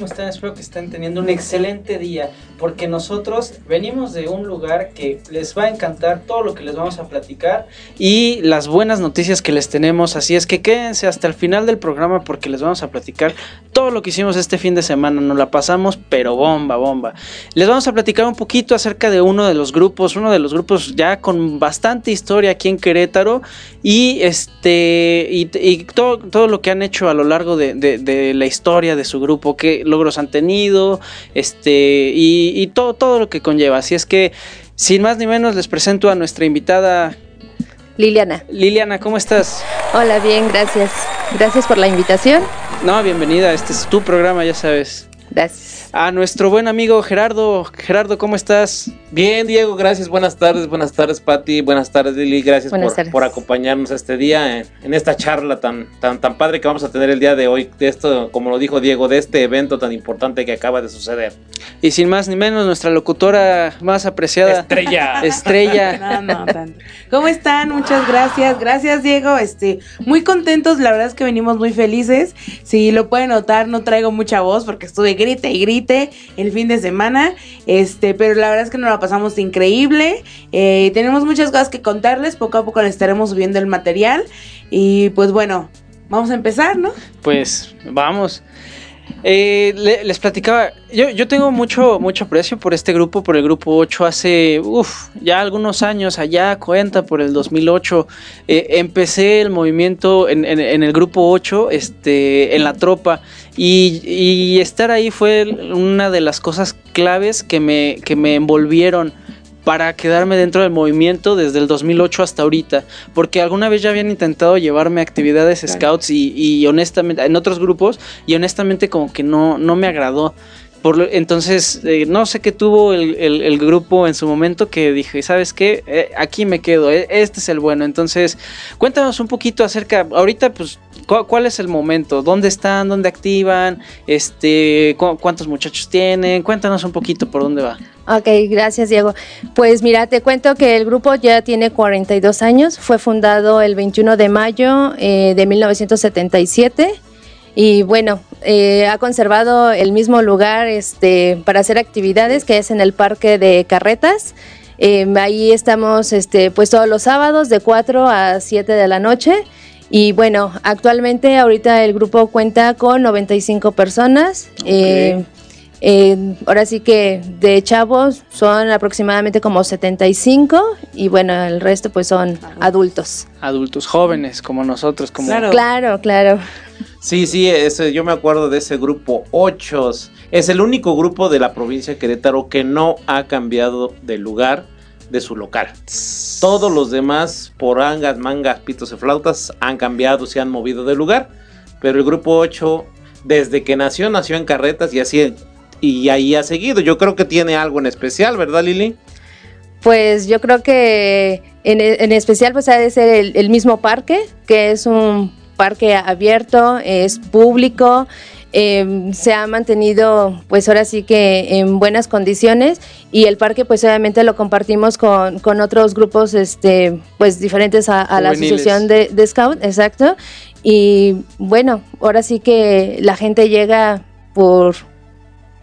¿Cómo están? Espero que estén teniendo un excelente día porque nosotros venimos de un lugar que les va a encantar todo lo que les vamos a platicar y las buenas noticias que les tenemos. Así es que quédense hasta el final del programa porque les vamos a platicar todo lo que hicimos este fin de semana. Nos la pasamos pero bomba, bomba. Les vamos a platicar un poquito acerca de uno de los grupos, uno de los grupos ya con bastante historia aquí en Querétaro y este y, todo, todo lo que han hecho a lo largo de, de, la historia de su grupo, qué logros han tenido, este, y, y, todo, todo lo que conlleva. Así es que, sin más ni menos, les presento a nuestra invitada. Liliana. Liliana, ¿cómo estás? Hola, bien, gracias. Gracias por la invitación. No, bienvenida, este es tu programa, ya sabes. Gracias. A nuestro buen amigo Gerardo. Gerardo, ¿cómo estás? Bien, Diego, gracias. Buenas tardes, buenas tardes, Pati. Buenas tardes, Lili. Gracias por, tardes. por, acompañarnos este día en, en, esta charla tan, tan, tan padre que vamos a tener el día de hoy. De esto, como lo dijo Diego, de este evento tan importante que acaba de suceder. Y sin más ni menos, nuestra locutora más apreciada. Estrella. Estrella. no, no, tanto. ¿Cómo están? Muchas gracias. Gracias, Diego. Este, muy contentos. La verdad es que venimos muy felices. Si lo pueden notar, no traigo mucha voz porque estuve grite y grite el fin de semana. Este, pero la verdad es que nos la pasamos increíble. Eh, tenemos muchas cosas que contarles. Poco a poco les estaremos subiendo el material. Y pues bueno, vamos a empezar, ¿no? Pues vamos. Eh, le, les platicaba, yo, yo, tengo mucho, mucho aprecio por este grupo, por el grupo 8, hace ya algunos años, allá cuenta por el 2008, eh, empecé el movimiento en, en, en, el grupo 8, este, en la tropa, y, y, estar ahí fue una de las cosas claves que me, que me envolvieron para quedarme dentro del movimiento desde el 2008 hasta ahorita, porque alguna vez ya habían intentado llevarme a actividades claro. scouts y, y, honestamente en otros grupos y honestamente como que no, no me agradó. Por, entonces, eh, no sé qué tuvo el, el, el, grupo en su momento que dije, ¿sabes qué? Eh, aquí me quedo, eh, este es el bueno. Entonces, cuéntanos un poquito acerca, ahorita pues, ¿cu ¿cuál es el momento? ¿Dónde están? ¿Dónde activan? Este, cu ¿Cuántos muchachos tienen? Cuéntanos un poquito por dónde va. Ok, gracias Diego. Pues mira, te cuento que el grupo ya tiene 42 años, fue fundado el 21 de mayo eh, de 1977 y bueno, eh, ha conservado el mismo lugar este, para hacer actividades que es en el Parque de Carretas. Eh, ahí estamos este, pues todos los sábados de 4 a 7 de la noche. Y bueno, actualmente ahorita el grupo cuenta con 95 personas. Okay. Eh, eh, ahora sí que de chavos son aproximadamente como 75 y bueno, el resto pues son adultos. Adultos jóvenes como nosotros. Como... Claro, claro. claro. Sí, sí, ese, yo me acuerdo de ese grupo 8. Es el único grupo de la provincia de Querétaro que no ha cambiado de lugar de su local. Todos los demás, por angas, mangas, pitos y flautas, han cambiado, se han movido de lugar. Pero el grupo 8, desde que nació, nació en carretas y así y ahí ha seguido. Yo creo que tiene algo en especial, ¿verdad, Lili? Pues yo creo que en, en especial pues ha de ser el, mismo parque, que es un parque abierto, es público, eh, se ha mantenido pues ahora sí que en buenas condiciones y el parque pues obviamente lo compartimos con, con otros grupos este pues diferentes a, a la asociación de, de Scout, exacto. Y bueno, ahora sí que la gente llega por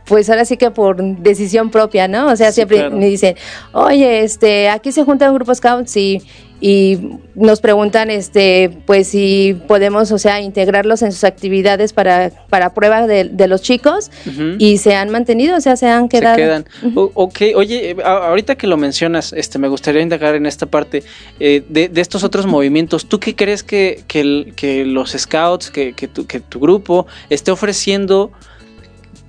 pues ahora sí que por decisión propia, ¿no? O sea, sí, siempre claro. me dicen, oye, este, aquí se junta un grupo scouts y, y nos preguntan, este, pues si podemos, o sea, integrarlos en sus actividades para, para prueba de, de los chicos uh -huh. y se han mantenido, o sea, se han quedado. Se quedan. Uh -huh. Ok, oye, ahorita que lo mencionas, este, me gustaría indagar en esta parte eh, de, de, estos otros movimientos. ¿Tú qué crees que, que los scouts, que, que, tu, que tu grupo esté ofreciendo?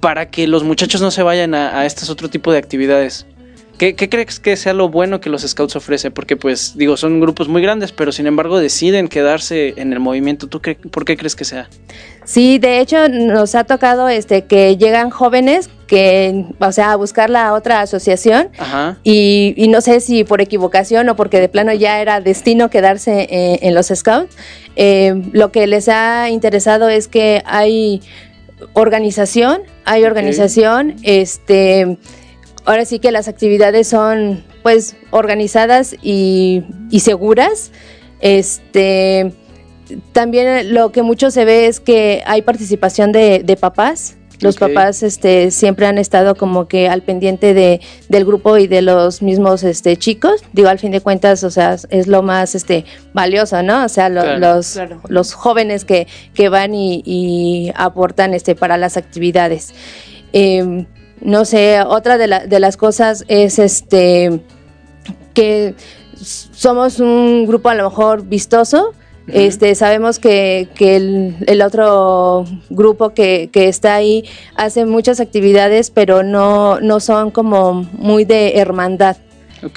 para que los muchachos no se vayan a, a este otro tipo de actividades? ¿Qué, ¿Qué, crees que sea lo bueno que los Scouts ofrecen? Porque pues digo, son grupos muy grandes, pero sin embargo deciden quedarse en el movimiento. ¿Tú qué, por qué crees que sea? Sí, de hecho nos ha tocado este que llegan jóvenes que, o sea, a buscar la otra asociación Ajá. y, y no sé si por equivocación o porque de plano ya era destino quedarse eh, en los Scouts, eh, lo que les ha interesado es que hay organización, hay organización, este, ahora sí que las actividades son pues organizadas y, y seguras, este, también lo que mucho se ve es que hay participación de, de papás. Los papás este, siempre han estado como que al pendiente de, del grupo y de los mismos este, chicos. Digo, al fin de cuentas, o sea, es lo más este, valioso, ¿no? O sea, lo- Claro, los, claro. los jóvenes que, que van y, y aportan este, para las actividades. Eh, no sé, otra de, la- de las cosas es este que somos un grupo a lo mejor vistoso. Este, sabemos que, que el, el otro grupo que, que está ahí hace muchas actividades, pero no, no son como muy de hermandad.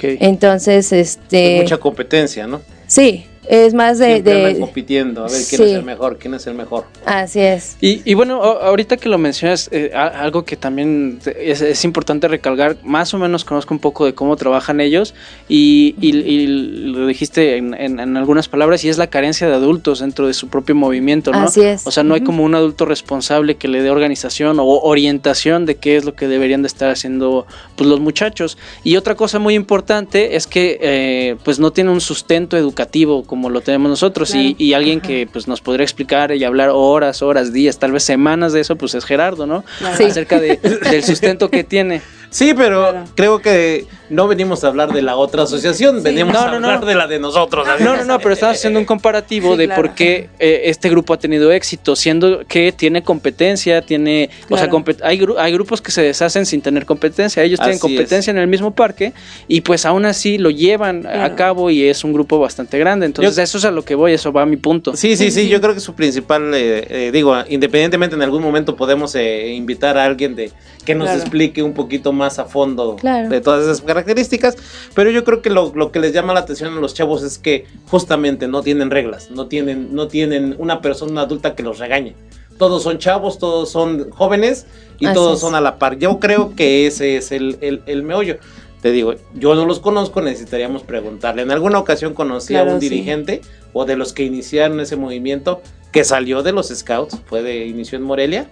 Entonces, este, Mucha competencia, ¿no? sí, es más de, de- compitiendo, a ver quién sí. es el mejor, quién es el mejor. así es. Y, y bueno, a- ahorita que lo mencionas, eh, algo que también es, es importante recalcar, más o menos conozco un poco de cómo trabajan ellos y, y- y lo dijiste en, en- en algunas palabras y es la carencia de adultos dentro de su propio movimiento, ¿no? Así es. O sea, no hay como un adulto responsable que le dé organización o orientación de qué es lo que deberían de estar haciendo pues los muchachos. Y otra cosa muy importante es que eh, pues no tiene un sustento educativo como lo tenemos nosotros y, Claro. y alguien que pues nos podría explicar y hablar horas, horas, días, tal vez semanas de eso, pues es Gerardo, ¿no? Claro. Sí. Acerca de- del sustento que tiene. Sí, pero Claro. creo que no venimos a hablar de la otra asociación, venimos No, a no. hablar de la de nosotros. No, no, no, pero estamos haciendo un comparativo Sí, de claro. por qué eh, este grupo ha tenido éxito, siendo que tiene competencia, tiene, o sea, hay, gru- hay grupos que se deshacen sin tener competencia, ellos tienen competencia en el mismo parque y pues aún así lo llevan a cabo y es un grupo bastante grande, entonces Yo- eso es a lo que voy, eso va a mi punto. Sí, sí, sí, yo creo que su principal, eh, eh, digo, independientemente en algún momento podemos eh, invitar a alguien de que nos Claro. explique un poquito más a fondo Claro. de todas esas características, pero yo creo que lo, lo que les llama la atención a los chavos es que justamente no tienen reglas, no tienen, no tienen una persona adulta que los regañe. Todos son chavos, todos son jóvenes y Así todos es. son a la par. Yo creo que ese es el, el, el meollo. Te digo, yo no los conozco, necesitaríamos preguntarle. En alguna ocasión conocí a un sí. dirigente o de los que iniciaron ese movimiento que salió de los Scouts, fue de inició en Morelia.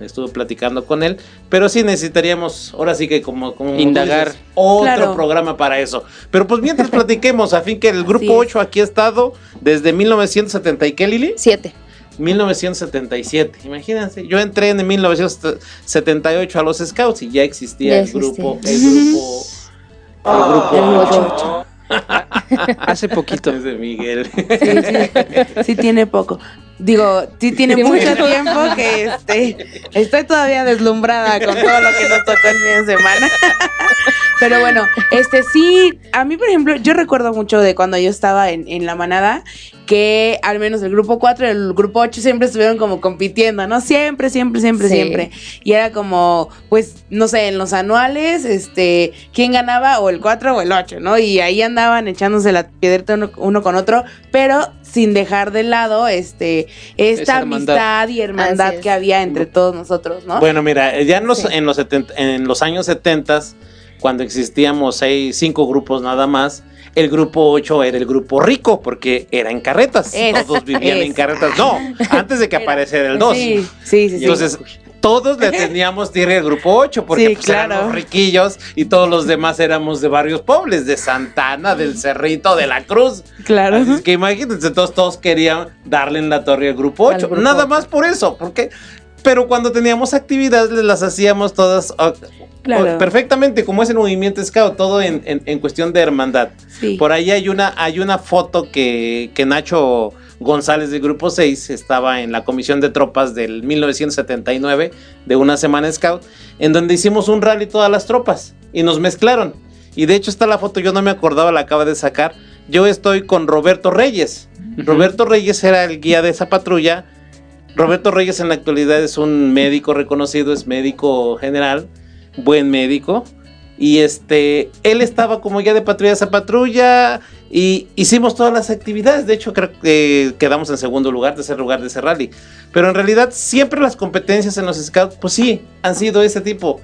Estuve platicando con él, pero sí necesitaríamos, ahora sí que como, Indagar. dices, otro Claro. programa para eso. Pero pues mientras platiquemos, a fin que el grupo Así es. 8 aquí ha estado desde 1970 y qué Lili? Siete. 1977. Imagínense, yo entré en 1978 a los Scouts y ya existía Ya el grupo, el existía. grupo, el grupo El ocho. ocho. Hace poquito. Es de Miguel. Sí, sí, sí tiene poco. Digo, sí tiene Sí, mucho mucho. tiempo que este, estoy todavía deslumbrada con todo lo que nos tocó el fin de semana. Pero bueno, este sí, a mí por ejemplo, yo recuerdo mucho de cuando yo estaba en, en la manada, que al menos el grupo 4 y el grupo 8 siempre estuvieron como compitiendo, ¿no? Siempre, siempre, siempre, Sí. siempre. Y era como, pues, no sé, en los anuales, este, quién ganaba, o el 4 o el 8, ¿no? Y ahí andaban echándose la piedrita uno, uno con otro, pero sin dejar de lado, este, esta amistad y hermandad que había entre todos nosotros, ¿no? Bueno, mira, ya en los, Sí. en los, 70 en los años 70, cuando existíamos seis, cinco grupos nada más, el grupo 8 era el grupo rico, porque era en carretas. Es, Todos vivían en carretas. No, antes de que Era- apareciera el 2. Sí, sí, sí. sí. Todos le teníamos tierra al grupo 8, porque Sí, pues, eran claro. los riquillos y todos los demás éramos de barrios pobres, de Santana, del Cerrito, de la Cruz. claro. Así es que imagínense, todos, todos querían darle en la torre al grupo Al 8. grupo Nada más por eso, porque. Pero cuando teníamos actividades, las hacíamos todas ah, Claro. perfectamente, como es el movimiento Scout, todo en, en- en cuestión de hermandad. Sí. Por ahí hay una, hay una foto que, que Nacho González del Grupo 6 estaba en la comisión de tropas del 1979 de una semana Scout, en donde hicimos un rally todas las tropas y nos mezclaron. Y de hecho está la foto, yo no me acordaba, la acaba de sacar. Yo estoy con Roberto Reyes. Roberto Reyes era el guía de esa patrulla. Roberto Reyes en la actualidad es un médico reconocido, es médico general, buen médico. Y este, él estaba como ya de patrulla a patrulla y hicimos todas las actividades. De hecho, creo que quedamos en segundo lugar, tercer lugar de ese rally. Pero en realidad, siempre las competencias en los scouts, pues sí, han sido ese tipo.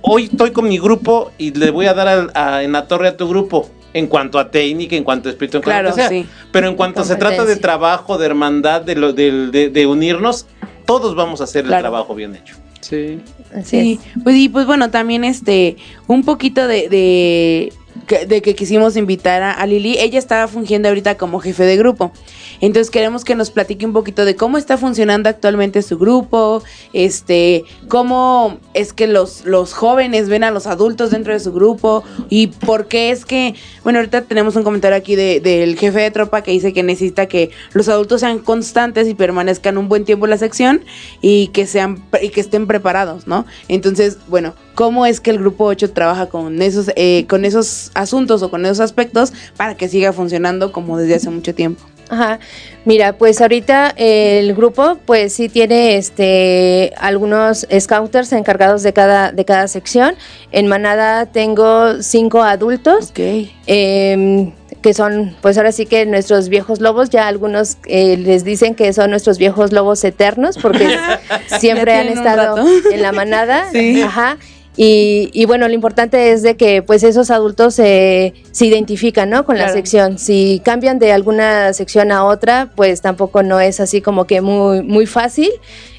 Hoy estoy con mi grupo y le voy a dar a, en la torre a tu grupo en cuanto a técnica, en cuanto a espíritu, en Claro, cuanto a sea. sí. Pero en cuanto se trata de trabajo, de hermandad, de, lo, de, de- de unirnos, todos vamos a hacer Claro. el trabajo bien hecho. Sí. Así Sí, pues y pues bueno, también este, un poquito de, de, de que quisimos invitar a, Lili, ella estaba fungiendo ahorita como jefe de grupo. Entonces queremos que nos platique un poquito de cómo está funcionando actualmente su grupo, este, cómo es que los, los jóvenes ven a los adultos dentro de su grupo y por qué es que, bueno, ahorita tenemos un comentario aquí de- del jefe de tropa que dice que necesita que los adultos sean constantes y permanezcan un buen tiempo en la sección y que sean y que estén preparados, ¿no? Entonces, bueno, ¿cómo es que el grupo 8 trabaja con esos eh, con esos asuntos o con esos aspectos para que siga funcionando como desde hace mucho tiempo? Ajá. Mira, pues ahorita el grupo pues sí tiene este algunos scouters encargados de cada de cada sección. En Manada tengo cinco adultos em, que son pues ahora sí que nuestros viejos lobos. Ya algunos eh, les dicen que son nuestros viejos lobos eternos porque siempre han estado en la manada. Sí. Ajá. Y, y bueno, lo importante es de que pues esos adultos se se identifican, ¿no? Con la sección. Si cambian de alguna sección a otra, pues tampoco no es así como que muy, muy fácil.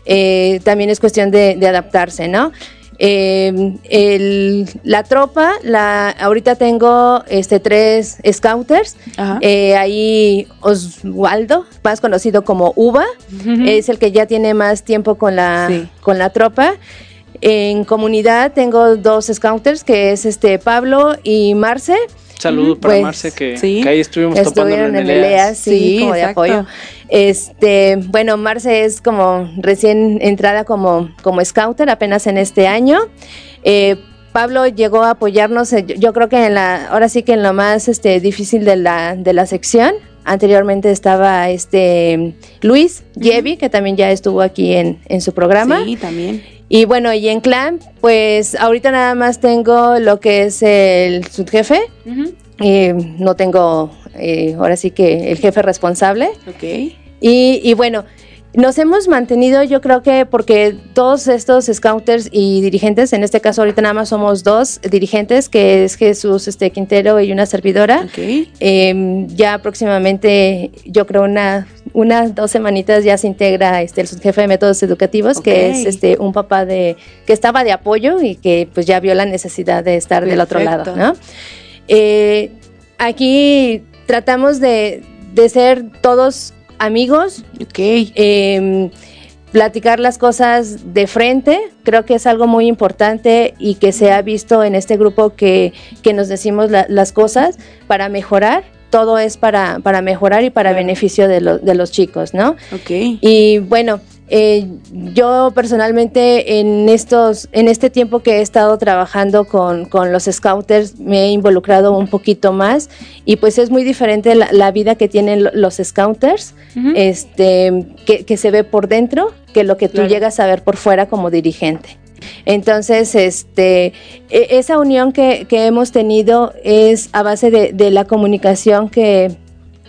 Eh, también es cuestión de, de adaptarse, ¿no? Eh, el- la tropa, la, ahorita tengo este tres scouters. Eh, ahí Oswaldo, más conocido como Uva, es el que ya tiene más tiempo con la, Sí. con la tropa. En comunidad tengo dos scouters, que es este Pablo y Marce. Saludo para Pues, Marce, que, sí. que ahí estuvimos topando Estuvieron en Eleas. Eleas, sí, Sí, como de apoyo. Este, bueno, Marce es como recién entrada como, como scouter apenas en este año. Eh, Pablo llegó a apoyarnos, eh, yo, yo creo que en la, ahora sí que en lo más este, difícil de la, de la sección. Anteriormente estaba este Luis Yevi, que también ya estuvo aquí en, en su programa. Sí, también. Y bueno, y en clan, pues ahorita nada más tengo lo que es el subjefe. Eh, no tengo, eh, ahora sí que el jefe responsable. Ok. Y, y bueno, nos hemos mantenido, yo creo que porque todos estos scouters y dirigentes, en este caso ahorita nada más somos dos dirigentes, que es Jesús este, Quintero y una servidora. Ok. Eh, ya próximamente, yo creo una, unas dos semanitas ya se integra este, el subjefe de métodos educativos, que es este un papá de que estaba de apoyo y que pues ya vio la necesidad de estar del otro lado. ¿no? Eh, aquí tratamos de, de ser todos amigos, Ok. eh, platicar las cosas de frente, creo que es algo muy importante y que se ha visto en este grupo que, que nos decimos la- las cosas para mejorar, todo es para, para mejorar y para Claro. beneficio de, lo- de los chicos, ¿no? Ok. Y bueno, eh, yo personalmente en estos, en este tiempo que he estado trabajando con, con los scouters me he involucrado un poquito más y pues es muy diferente la, la vida que tienen lo- los scouters, Ujú. este, que, que se ve por dentro, que lo que tú Claro. llegas a ver por fuera como dirigente. Entonces, este, e- esa unión que, que hemos tenido es a base de, de la comunicación que,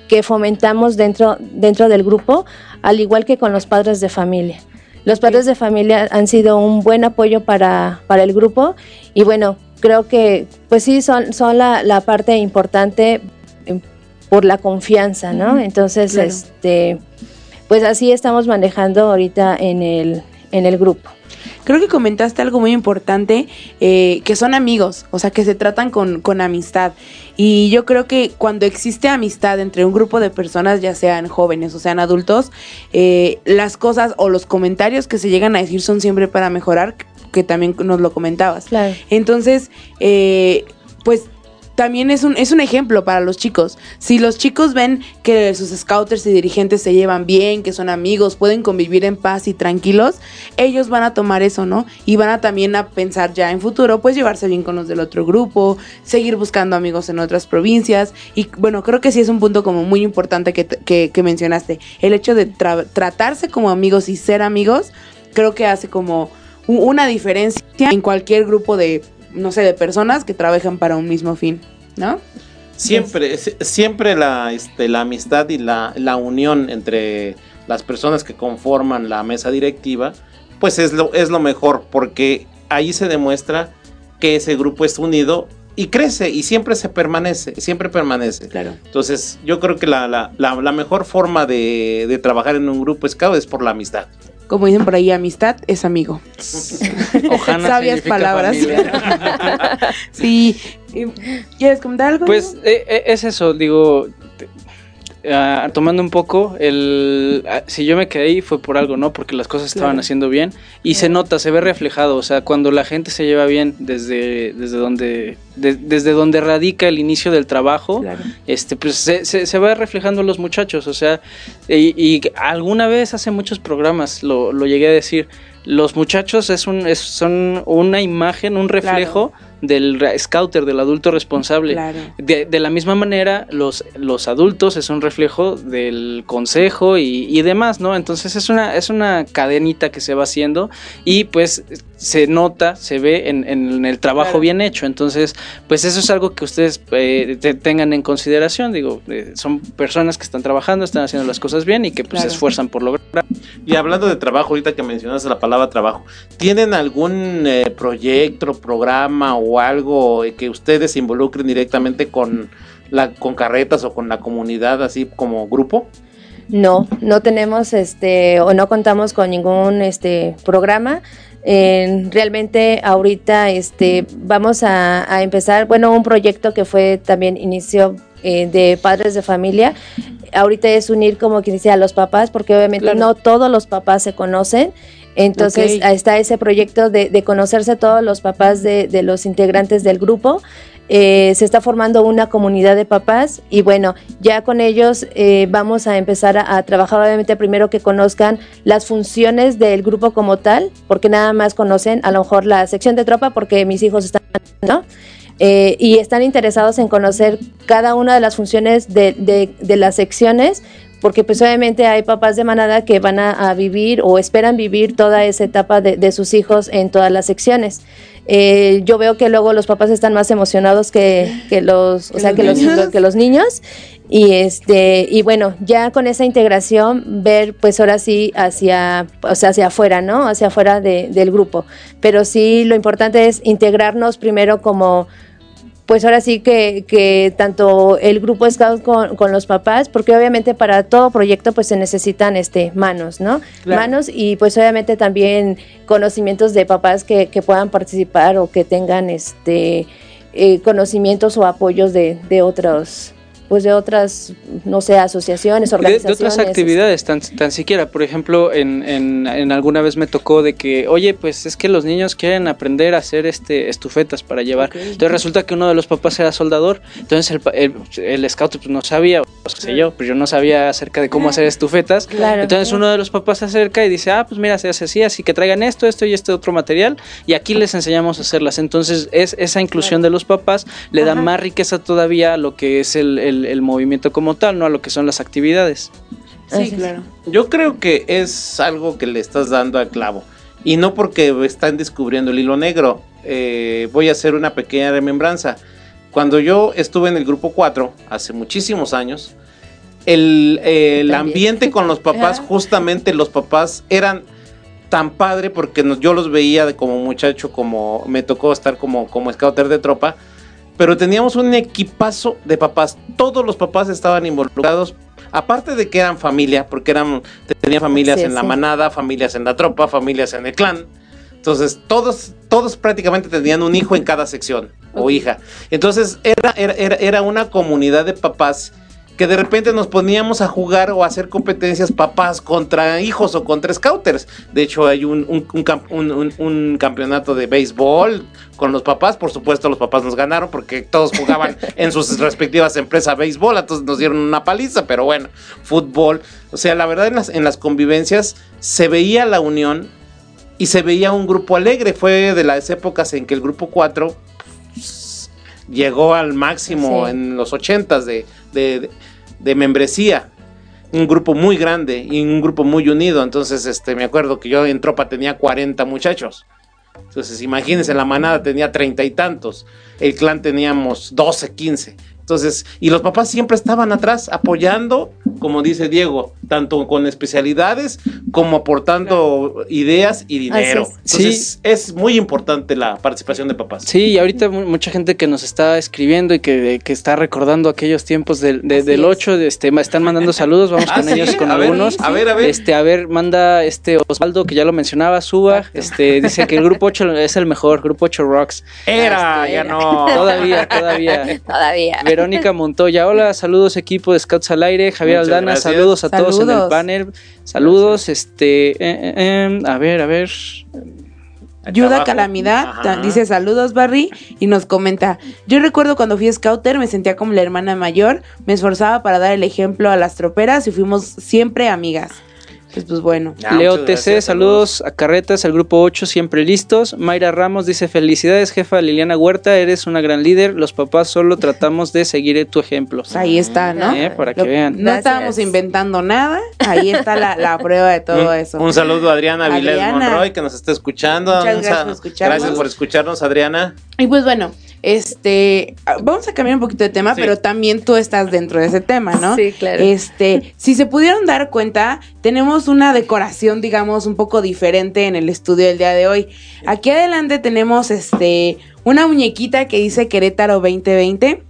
que fomentamos dentro, dentro del grupo, al igual que con los padres de familia. Los padres de familia han sido un buen apoyo para, para el grupo y bueno, creo que pues sí son, son la, la parte importante eh, por la confianza, ¿no? Entonces, claro. este, pues así estamos manejando ahorita en el, en el grupo. Creo que comentaste algo muy importante, eh, que son amigos, o sea, que se tratan con, con amistad. Y yo creo que cuando existe amistad entre un grupo de personas, ya sean jóvenes o sean adultos, eh, las cosas o los comentarios que se llegan a decir son siempre para mejorar, que también nos lo comentabas. Claro. Entonces, eh, pues también es un, es un ejemplo para los chicos. Si los chicos ven que sus scouters y dirigentes se llevan bien, que son amigos, pueden convivir en paz y tranquilos, ellos van a tomar eso, ¿no? Y van a también a pensar ya en futuro, pues llevarse bien con los del otro grupo, seguir buscando amigos en otras provincias. Y bueno, creo que sí es un punto como muy importante que, que- mencionaste. El hecho de tra- tratarse como amigos y ser amigos, creo que hace como una diferencia en cualquier grupo de no sé, de personas que trabajan para un mismo fin, ¿no? Siempre, siempre la, este, la amistad y la, la unión entre las personas que conforman la mesa directiva, pues es lo, es lo mejor, porque ahí se demuestra que ese grupo es unido y crece y siempre se permanece, siempre permanece. Claro. Entonces, yo creo que la, la, la, la mejor forma de, de, trabajar en un grupo scout es por la amistad. Como dicen por ahí, amistad es amigo. Ojana Sabias palabras. sí. ¿Quieres comentar algo? Pues eh, es eso, digo, Uh, tomando un poco, el, uh, si yo me quedé ahí fue por algo, ¿no? Porque las cosas estaban claro. haciendo bien y se nota, se ve reflejado, o sea, cuando la gente se lleva bien desde, desde, donde, de, desde donde radica el inicio del trabajo, claro. este, pues se, se, se, va reflejando en los muchachos, o sea, y, y, alguna vez hace muchos programas lo, lo llegué a decir, los muchachos es un, es, son una imagen, un reflejo del scouter, del adulto responsable. Claro. De, de, la misma manera, los, los adultos es un reflejo del consejo y, y, demás, ¿no? Entonces es una, es una cadenita que se va haciendo y pues se nota, se ve en, en el trabajo claro. bien hecho. Entonces, pues eso es algo que ustedes eh, te, tengan en consideración. Digo, eh, son personas que están trabajando, están haciendo las cosas bien y que pues claro. se esfuerzan por lograr. Y hablando de trabajo, ahorita que mencionaste la palabra trabajo, ¿tienen algún eh, proyecto, programa o algo que ustedes se involucren directamente con, la, con carretas o con la comunidad así como grupo? No, no tenemos este o no contamos con ningún este programa. Eh, realmente ahorita este vamos a, a, empezar, bueno, un proyecto que fue también inicio eh, de padres de familia. Ahorita es unir como quien dice a los papás, porque obviamente claro. no todos los papás se conocen. Entonces okay. está ese proyecto de, de, conocerse todos los papás de, de los integrantes del grupo. Eh, se está formando una comunidad de papás y bueno, ya con ellos eh, vamos a empezar a, a, trabajar obviamente primero que conozcan las funciones del grupo como tal, porque nada más conocen a lo mejor la sección de tropa porque mis hijos están, ¿no? Eh, y están interesados en conocer cada una de las funciones de, de, de las secciones porque pues obviamente hay papás de manada que van a, a vivir o esperan vivir toda esa etapa de, de sus hijos en todas las secciones. Eh, yo veo que luego los papás están más emocionados que, que los, o sea, que los, los, que los niños. Y este, y bueno, ya con esa integración, ver pues ahora sí hacia, o sea, hacia afuera, ¿no? Hacia afuera de, del grupo. Pero sí lo importante es integrarnos primero como pues ahora sí que, que tanto el grupo Scout con, con, los papás, porque obviamente para todo proyecto pues se necesitan este manos, ¿no? Claro. Manos y pues obviamente también conocimientos de papás que, que puedan participar o que tengan este eh, conocimientos o apoyos de, de otros pues de otras, no sé, asociaciones, organizaciones. De, de otras actividades, tan, tan siquiera. Por ejemplo, en, en, en, alguna vez me tocó de que, oye, pues es que los niños quieren aprender a hacer este estufetas para llevar. Okay. Entonces resulta que uno de los papás era soldador. Entonces el, el, el scout pues, no sabía, o sé yo, pero yo no sabía acerca de cómo hacer estufetas. Claro, Entonces claro. uno de los papás se acerca y dice, ah, pues mira, se hace así, así que traigan esto, esto y este otro material. Y aquí les enseñamos a hacerlas. Entonces es esa inclusión claro. de los papás le Ajá. da más riqueza todavía a lo que es el, el el, movimiento como tal, no a lo que son las actividades. Sí, claro. Yo creo que es algo que le estás dando al clavo. Y no porque están descubriendo el hilo negro. Eh, voy a hacer una pequeña remembranza. Cuando yo estuve en el grupo 4, hace muchísimos años, el, eh, el ambiente con los papás, justamente los papás eran tan padre porque nos, yo los veía como muchacho, como me tocó estar como, como scouter de tropa pero teníamos un equipazo de papás. Todos los papás estaban involucrados. Aparte de que eran familia, porque eran tenían familias sí, en la manada, familias en la tropa, familias en el clan. Entonces, todos, todos prácticamente tenían un hijo en cada sección o hija. Entonces, era, era, era una comunidad de papás que de repente nos poníamos a jugar o a hacer competencias papás contra hijos o contra scouters. De hecho, hay un, un, un, un, campeonato de béisbol con los papás. Por supuesto, los papás nos ganaron porque todos jugaban en sus respectivas empresas béisbol, entonces nos dieron una paliza, pero bueno, fútbol. O sea, la verdad en las, en las convivencias se veía la unión y se veía un grupo alegre. Fue de las épocas en que el grupo 4 llegó al máximo sí. en los ochentas de, de, de, membresía. Un grupo muy grande y un grupo muy unido. Entonces, este, me acuerdo que yo en tropa tenía 40 muchachos. Entonces, imagínense, la manada tenía treinta y tantos, el clan teníamos 12, 15. Entonces, y los papás siempre estaban atrás apoyando, como dice Diego, tanto con especialidades como aportando ideas y dinero. Es. Entonces, es muy importante la participación de papás. Sí, y ahorita mu- mucha gente que nos está escribiendo y que, que está recordando aquellos tiempos del, de- del es. 8, de este, están mandando saludos, vamos Ah, con ¿sí? ellos con A ver, algunos. a ver, a ver. Este, a ver, manda este Osvaldo, que ya lo mencionaba, suba, este, dice que el grupo 8 es el mejor, grupo 8 Rocks. Era, Este, ya no. Todavía, todavía. Todavía. Verónica Montoya, hola, saludos equipo de Scouts al aire, Javier Muchas Aldana, gracias. saludos a todos en el panel, saludos, este, eh, eh, eh, a ver, a ver, abajo. Calamidad Ajá. dice saludos Barry y nos comenta, yo recuerdo cuando fui scouter me sentía como la hermana mayor, me esforzaba para dar el ejemplo a las troperas y fuimos siempre amigas. Pues, pues bueno. Ah, Leo TC, gracias, saludos a Carretas, el grupo 8, siempre listos. Mayra Ramos dice: Felicidades, jefa Liliana Huerta, eres una gran líder. Los papás solo tratamos de seguir tu ejemplo. Pues ahí está, ¿no? Eh, para que vean. No Gracias. estábamos inventando nada, ahí está la, la prueba de todo un, eso. un saludo a Adriana Vilés. Monroy que nos está escuchando. Muchas gracias sa- por escucharnos. Gracias por escucharnos, Adriana. Y pues bueno, este, vamos a cambiar un poquito de tema, Sí. pero también tú estás dentro de ese tema, ¿no? Sí, claro. Este, si se pudieron dar cuenta, tenemos una decoración, digamos, un poco diferente en el estudio del día de hoy. Aquí adelante tenemos, este, una muñequita que dice Querétaro 2020.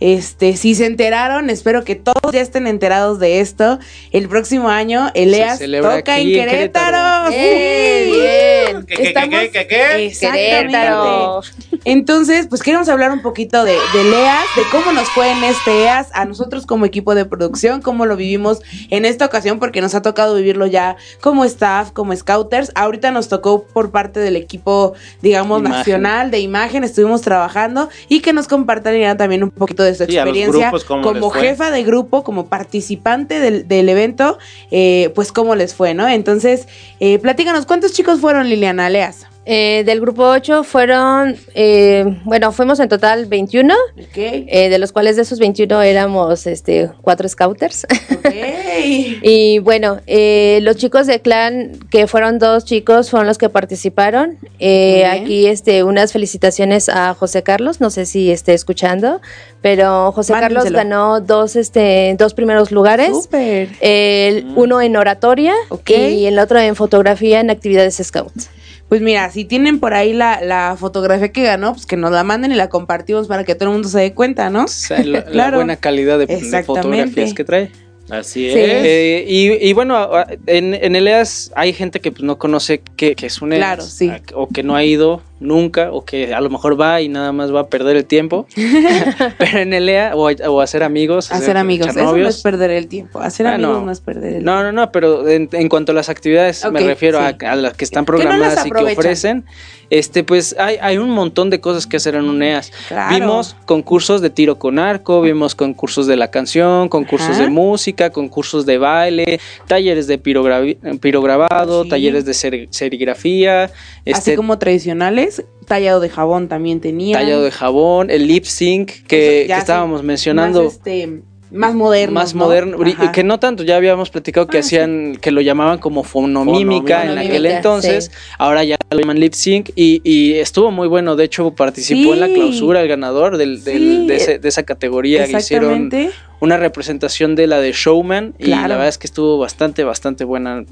Este, si se enteraron, espero que todos ya estén enterados de esto. El próximo año, Eleas toca en en Querétaro. Querétaro. ¡Eh, bien! ¿Qué, qué, qué, Estamos- qué, qué, qué? Exactamente. Querétaro. Entonces, pues queremos hablar un poquito de, de LEAS, de cómo nos fue en este EAS, a nosotros como equipo de producción, cómo lo vivimos en esta ocasión, porque nos ha tocado vivirlo ya como staff, como scouters. Ahorita nos tocó por parte del equipo, digamos, Imagen. nacional de imagen, estuvimos trabajando y que nos compartieran también un poquito de su Sí, experiencia grupos, como jefa de grupo, como participante del, del evento, eh, pues cómo les fue, ¿no? Entonces, eh, platícanos, ¿cuántos chicos fueron, Liliana Leas? Eh, del grupo 8 fueron, eh, bueno, fuimos en total 21, Ok. eh, de los cuales de esos 21 éramos este, cuatro scouters. Y bueno, eh, los chicos de clan, que fueron dos chicos, fueron los que participaron. Eh, Muy bien. aquí este, unas felicitaciones a José Carlos, no sé si esté escuchando, pero José Carlos ganó dos, este, dos primeros lugares. El uno en oratoria y el otro en fotografía en actividades scout. Pues mira, si tienen por ahí la, la fotografía que ganó, pues que nos la manden y la compartimos para que todo el mundo se dé cuenta, ¿no? O sea, la, la Claro. buena calidad de, fotografías que trae. Así Sí. es. Eh, y, y bueno, en, en el EAS hay gente que pues, no conoce qué, qué es un EAS. Claro, sí. O que no ha ido nunca, o que a lo mejor va y nada más va a perder el tiempo. Pero en el EA, o, o hacer amigos. Hacer amigos, eso no es perder el tiempo. Hacer Ah, amigos no. no. es perder el No, no, no, pero en, en cuanto a las actividades, me refiero sí. a, a las que están Que no las programadas y que ofrecen. Este, pues hay, hay un montón de cosas que hacer en un EAS. Claro. Vimos concursos de tiro con arco, vimos concursos de la canción, concursos Ajá. de música, concursos de baile, talleres de pirogravi- pirograbado, Sí. talleres de seri- serigrafía, Así este como tradicionales, tallado de jabón también tenía. tallado de jabón, el lip sync que, sí, estábamos mencionando. Más, este, más moderno. más ¿no? moderno, Ajá. que no tanto, ya habíamos platicado que Ah, sí. hacían, que lo llamaban como fonomímica en aquel entonces, sí. ahora ya lo llaman lip sync y, y estuvo muy bueno, de hecho participó en la clausura el ganador del, del- de, ese- de esa categoría, que hicieron. Una representación de la de Showman y Claro. la verdad es que estuvo bastante, bastante buena,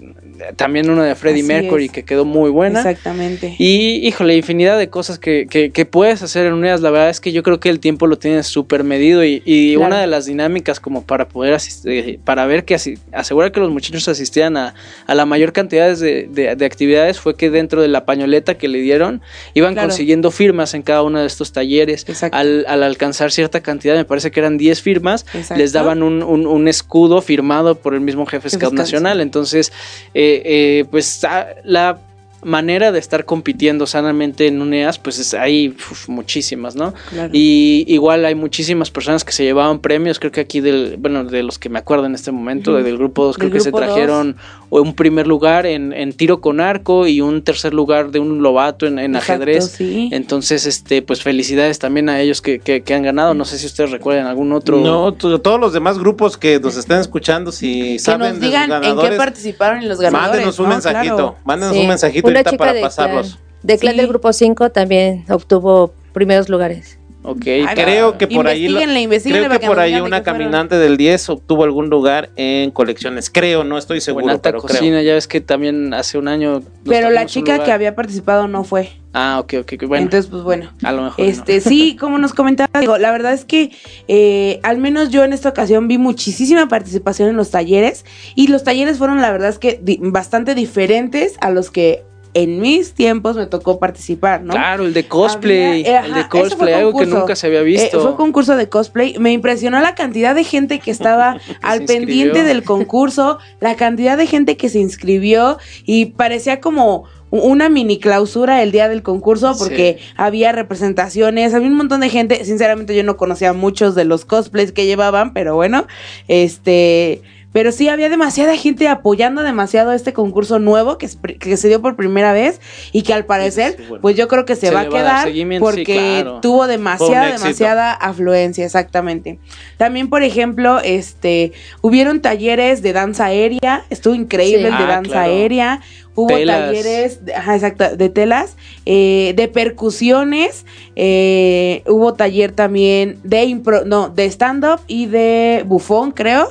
también una de Freddie Así Mercury es. que quedó muy buena. Exactamente. Y híjole, infinidad de cosas que, que, que puedes hacer en unidades. La verdad es que yo creo que el tiempo lo tienes súper medido y, y Claro. una de las dinámicas como para poder asistir, para ver que asegurar que los muchachos asistieran a, a la mayor cantidad de, de- de actividades fue que dentro de la pañoleta que le dieron iban Claro. consiguiendo firmas en cada uno de estos talleres. Exacto. Al, al alcanzar cierta cantidad, me parece que eran 10 firmas, Exacto. Les daban un, un- un escudo firmado por el mismo jefe Jefe Scout Scout, Nacional. Entonces, eh, eh, pues ah, la manera de estar compitiendo sanamente en un EAS, pues es, hay uf, muchísimas, ¿no? Claro. Y igual hay muchísimas personas que se llevaban premios, creo que aquí del, bueno, de los que me acuerdo en este momento, del grupo 2, creo que se grupo dos. trajeron un primer lugar en, en tiro con arco y un tercer lugar de un lobato en, en Exacto, ajedrez. sí. Entonces, este, pues felicidades también a ellos que, que- que han ganado. No sé si ustedes recuerdan algún otro. No, to- todos los demás grupos que nos están escuchando, si que saben nos de digan en qué participaron en los ganadores. mándenos un ¿no? mensajito, Claro. mándenos Sí. un mensajito Una chica para de pasarlos. clan- De clan Sí. del grupo 5 también obtuvo primeros lugares. Ok. Creo que por ahí, creo que por ahí una caminante del 10 obtuvo algún lugar en colecciones. Creo, no estoy seguro, alta pero cocina, creo. ya ves que también hace un año. Pero la chica que había participado no fue. Ah, ok, ok, bueno. Entonces, pues bueno. a lo mejor. no. Este, sí, como nos comentaba, digo, la verdad es que eh, al menos yo en esta ocasión vi muchísima participación en los talleres y los talleres fueron, la verdad es que di- bastante diferentes a los que en mis tiempos me tocó participar, ¿no? Claro, el de cosplay. Había- el ajá, de cosplay, algo que nunca se había Eh, visto. fue concurso de cosplay. Me impresionó la cantidad de gente que estaba al pendiente del concurso, la cantidad de gente que se inscribió y parecía como una mini clausura el día del concurso porque había representaciones, había un montón de gente. Sinceramente yo no conocía muchos de los cosplays que llevaban, pero bueno, este... Pero sí había demasiada gente apoyando demasiado este concurso nuevo que, que se dio por primera vez y que al parecer, Sí, bueno. pues yo creo que se, Se va a quedar porque claro. tuvo demasiada, demasiada afluencia, exactamente. También, por ejemplo, este, hubieron talleres de danza aérea, estuvo increíble Sí. el de Ah, danza claro. aérea. Hubo Telas. talleres, de- ajá, exacto, de telas, eh, de percusiones, eh, hubo taller también de impro, no, de stand-up y de bufón, creo.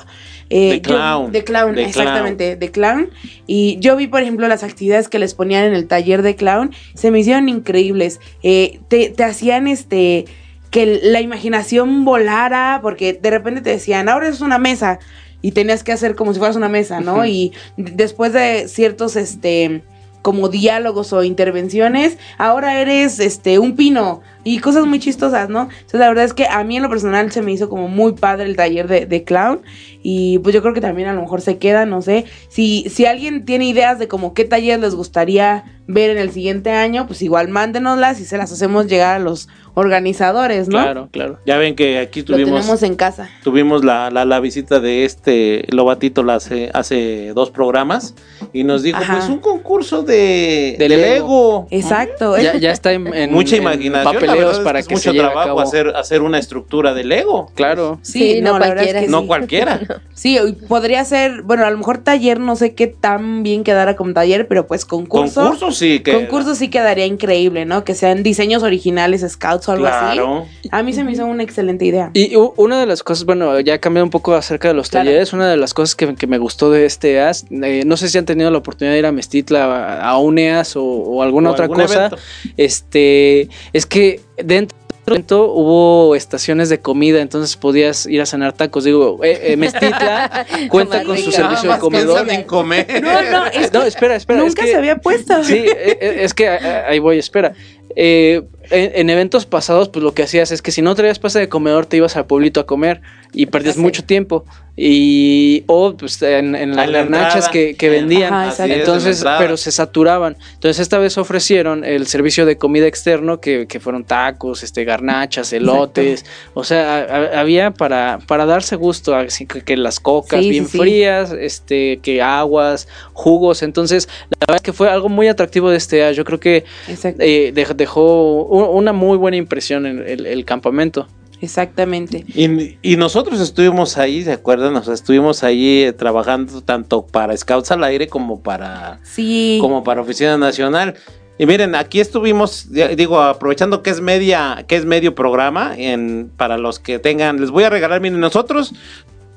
Eh, De yo- clown. de clown, De exactamente, de clown. Y yo vi, por ejemplo, las actividades que les ponían en el taller de clown, se me hicieron increíbles. Eh, te, te hacían este que la imaginación volara, porque de repente te decían, ahora es una mesa, y tenías que hacer como si fueras una mesa, ¿no? Y después de ciertos, este, como diálogos o intervenciones, ahora eres, este, un pino, y cosas muy chistosas, ¿no? Entonces, la verdad es que a mí en lo personal se me hizo como muy padre el taller de, de clown, y pues yo creo que también a lo mejor se queda, no sé. Si, si alguien tiene ideas de como qué talleres les gustaría ver en el siguiente año, pues igual mándenoslas y se las hacemos llegar a los organizadores, ¿no? Claro, claro. Ya ven que aquí Lo tuvimos, tenemos en casa. tuvimos la, la, la visita de este Lobatito la hace, hace dos programas y nos dijo, Ajá. pues un concurso de, De de Lego. Lego. Exacto. Ya, ya está en, en- Mucha en imaginación, la papeleos para es que mucho se lleve a trabajo cabo. hacer, hacer una estructura de Lego. Claro. Sí, Sí, no, no la verdad es cualquiera. que No sí. cualquiera. Sí, podría ser, bueno, a lo mejor taller, no sé qué tan bien quedara como taller, pero pues concurso. Concurso sí que Concurso sí quedaría increíble, ¿no? Que sean diseños originales, scouts o algo Claro. así. A mí se me hizo una excelente idea. Y una de las cosas, bueno, ya cambiando un poco acerca de los Claro. talleres, una de las cosas que, que me gustó de este EAS, eh, no sé si han tenido la oportunidad de ir a Mestitla, a, a un EAS o, o alguna O otra algún cosa, evento. este, es que dentro evento hubo estaciones de comida, entonces podías ir a cenar tacos. Digo, eh, eh, Mestitla cuenta con su servicio de comedor. en comer. No, no, es No, espera, espera. es Nunca que- se había puesto. Sí, eh, eh, es que eh, ahí voy, espera. Eh, en, en eventos pasados, pues lo que hacías es que si no traías pase de comedor, te ibas al pueblito a comer y perdías Sí. mucho tiempo. Y, o pues en, en las garnachas que, que vendían. Ajá, Así es, en la Entonces, pero se saturaban. Entonces, esta vez ofrecieron el servicio de comida externo, que, que fueron tacos, este, garnachas, elotes. O sea, a- a- había para, para darse gusto, así que, que las cocas Sí, bien sí, sí. frías, este, que aguas, jugos. Entonces, la verdad es que fue algo muy atractivo de este año. Yo creo que eh, dej- dejó una muy buena impresión en el, el campamento. Exactamente. Y, y nosotros estuvimos ahí, ¿se acuerdan? O sea, estuvimos ahí eh, trabajando tanto para Scouts al aire como para, Sí. como para Oficina Nacional. Y miren, aquí estuvimos, digo, aprovechando que es media, que es medio programa, en, para los que tengan, les voy a regalar, miren, nosotros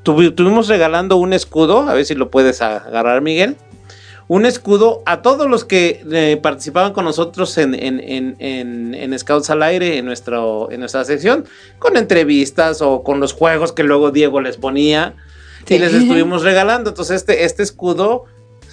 tuvi- tuvimos regalando un escudo, a ver si lo puedes agarrar, Miguel. Un escudo a todos los que eh, participaban con nosotros en, en, en, en, en Scouts al Aire, en, nuestro, en nuestra sección, con entrevistas o con los juegos que luego Diego les ponía y les estuvimos regalando. Entonces, este, este escudo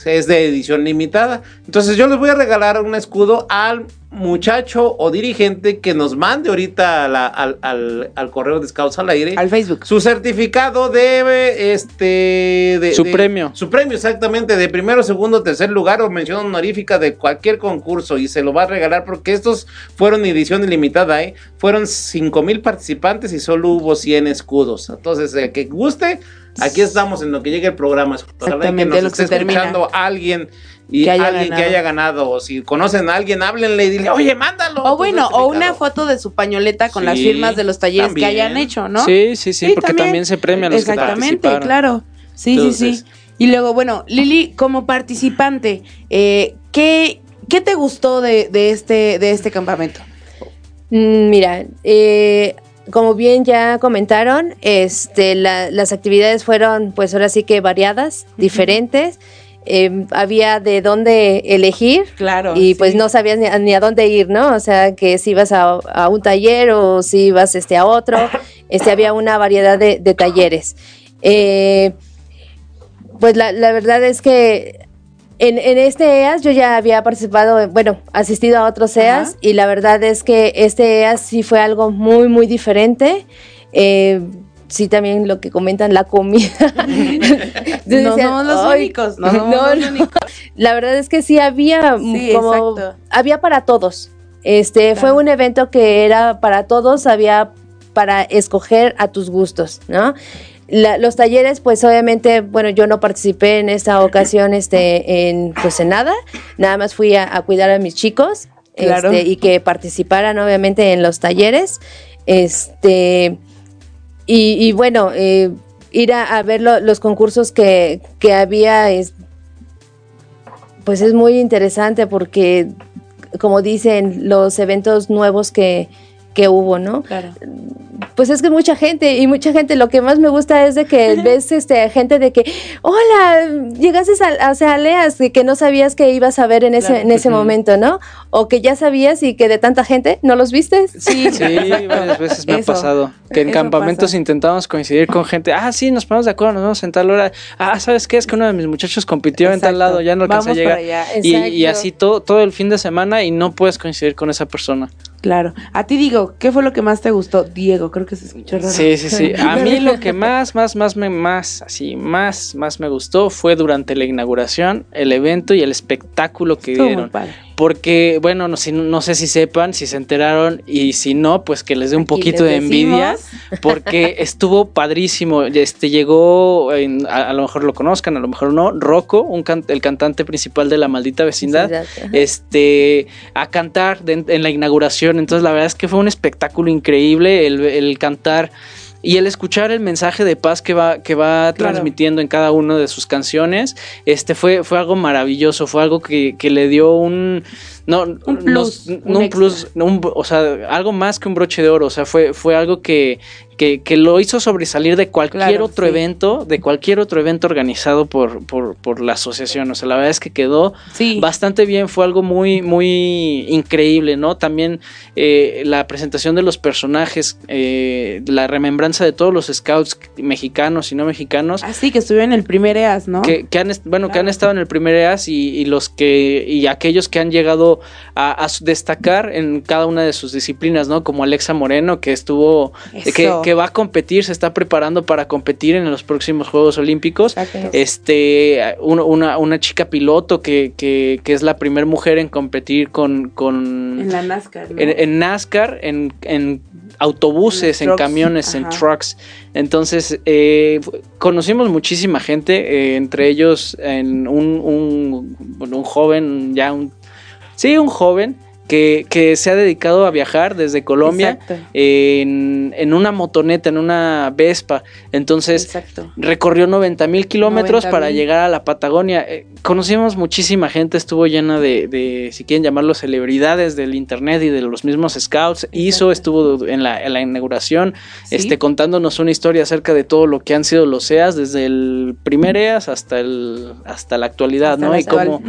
es de edición limitada. Entonces, yo les voy a regalar un escudo al muchacho o dirigente que nos mande ahorita a la- al, al- al correo de Scouts al Aire Al Facebook. su certificado de este de, Su de- premio. su premio exactamente de primero segundo tercer lugar o mención honorífica de cualquier concurso y se lo va a regalar porque estos fueron edición ilimitada ¿eh? fueron cinco mil participantes y solo hubo 100 escudos entonces el que guste aquí estamos en lo que llegue el programa Ojalá que Exactamente, nos lo esté que termina. escuchando alguien y Que haya alguien que haya ganado o si conocen a alguien háblenle y dile oye mándalo O tu bueno, o una certificado". foto de su pañoleta con las firmas de los talleres también. que hayan hecho, ¿no? Sí, sí, sí, porque también, se premia a los Exactamente, claro. Sí, sí, Entonces- sí. Y luego, bueno, Lili, como participante, eh, ¿qué, ¿Qué te gustó de, de este, de este campamento? Mm, Mira, eh, como bien ya comentaron, este, la- las actividades fueron, pues ahora sí que variadas, diferentes. Eh, había de dónde elegir Claro. y pues sí. no sabías ni a, ni a dónde ir, ¿no? O sea, que si ibas a, a un taller o si ibas este, a otro, este, había una variedad de, de talleres. Eh, pues la, la verdad es que en, en este EAS yo ya había participado, en- bueno, asistido a otros EAS Ajá. y la verdad es que este EAS sí fue algo muy, muy diferente. Eh, sí, también lo que comentan, la comida. No somos los "Ay, únicos, no somos los no". únicos. La verdad es que sí había Sí, como exacto. había para todos. Este fue un evento que era para todos, había para escoger a tus gustos, ¿no? La- los talleres, pues obviamente, bueno, yo no participé en esta ocasión, este, en, pues en nada, nada más fui a, a cuidar a mis chicos, Claro. este, y que participaran obviamente en los talleres, este, y, y bueno, eh, ir a, a ver lo- los concursos que, que había, es, pues es muy interesante porque, como dicen, los eventos nuevos que, que hubo, ¿no? Claro. Pues es que mucha gente, y mucha gente, lo que más me gusta es de que ves este gente de que, hola, llegaste a, a Leas, y que no sabías que ibas a ver en ese, Claro. en ese momento, ¿no? O que ya sabías y que de tanta gente no los viste. Sí, Sí, varias veces me Eso. ha pasado. Que en Eso campamentos pasa. intentamos coincidir con gente. Ah, sí, nos ponemos de acuerdo, nos vamos en tal hora. Ah, ¿sabes qué? Es que uno de mis muchachos compitió en tal lado, ya no alcancé a llegar. Y, y así todo, todo el fin de semana y no puedes coincidir con esa persona. Claro. A ti digo, ¿qué fue lo que más te gustó? Diego, creo que se escuchó raro. Sí, sí, sí. A mí lo que más, más, más, me, más, así, más, más me gustó fue durante la inauguración, el evento y el espectáculo que Estuvo muy dieron. padre. Porque, bueno, no, si- no sé si sepan, si se enteraron y si no, pues que les dé un Aquí poquito de envidia. Porque estuvo padrísimo. Este llegó, en- a, a lo mejor lo conozcan, a lo mejor no, Rocco, un can- el cantante principal de la maldita vecindad, este, a cantar de- en la inauguración. Entonces, la verdad es que fue un espectáculo increíble el, el cantar. Y el escuchar el mensaje de paz que va, que va Claro. transmitiendo en cada una de sus canciones, este fue, fue algo maravilloso, fue algo que, que le dio un no, Un plus, un no un plus, no un- o sea, algo más que un broche de oro, o sea, fue, fue algo que, que, que lo hizo sobresalir de cualquier Claro, otro sí. evento, de cualquier otro evento organizado por, por, por la asociación. O sea, la verdad es que quedó Sí. bastante bien, fue algo muy, muy increíble, ¿no? También eh, la presentación de los personajes, eh, la remembranza de todos los scouts mexicanos y no mexicanos. Así que estuvieron en el primer EAS, ¿no? Que, que han, bueno, que han estado en el primer EAS y, y los que y aquellos que han llegado a, destacar en cada una de sus disciplinas, ¿no? Como Alexa Moreno, que estuvo, Eso. que, que va a competir, se está preparando para competir en los próximos Juegos Olímpicos. Exacto. Este, un- una, una chica piloto que, que, que es la primera mujer en competir con, con En la NASCAR, ¿no? en, en NASCAR, en, en autobuses, En camiones, en trucks. Entonces, eh, conocimos muchísima gente, eh, entre ellos en un, un, un joven, ya un... Sí, un joven que, que se ha dedicado a viajar desde Colombia en, en una motoneta, en una Vespa. Entonces, Exacto. recorrió 90 mil kilómetros 90,000. para llegar a la Patagonia. Eh, conocimos muchísima gente, estuvo llena de, de, si quieren llamarlo, celebridades del internet y de los mismos scouts. Hizo, estuvo en la, en la inauguración, Sí. este, contándonos una historia acerca de todo lo que han sido los EAS, desde el primer EAS hasta, el, hasta la actualidad, Hasta ¿no? Y cómo,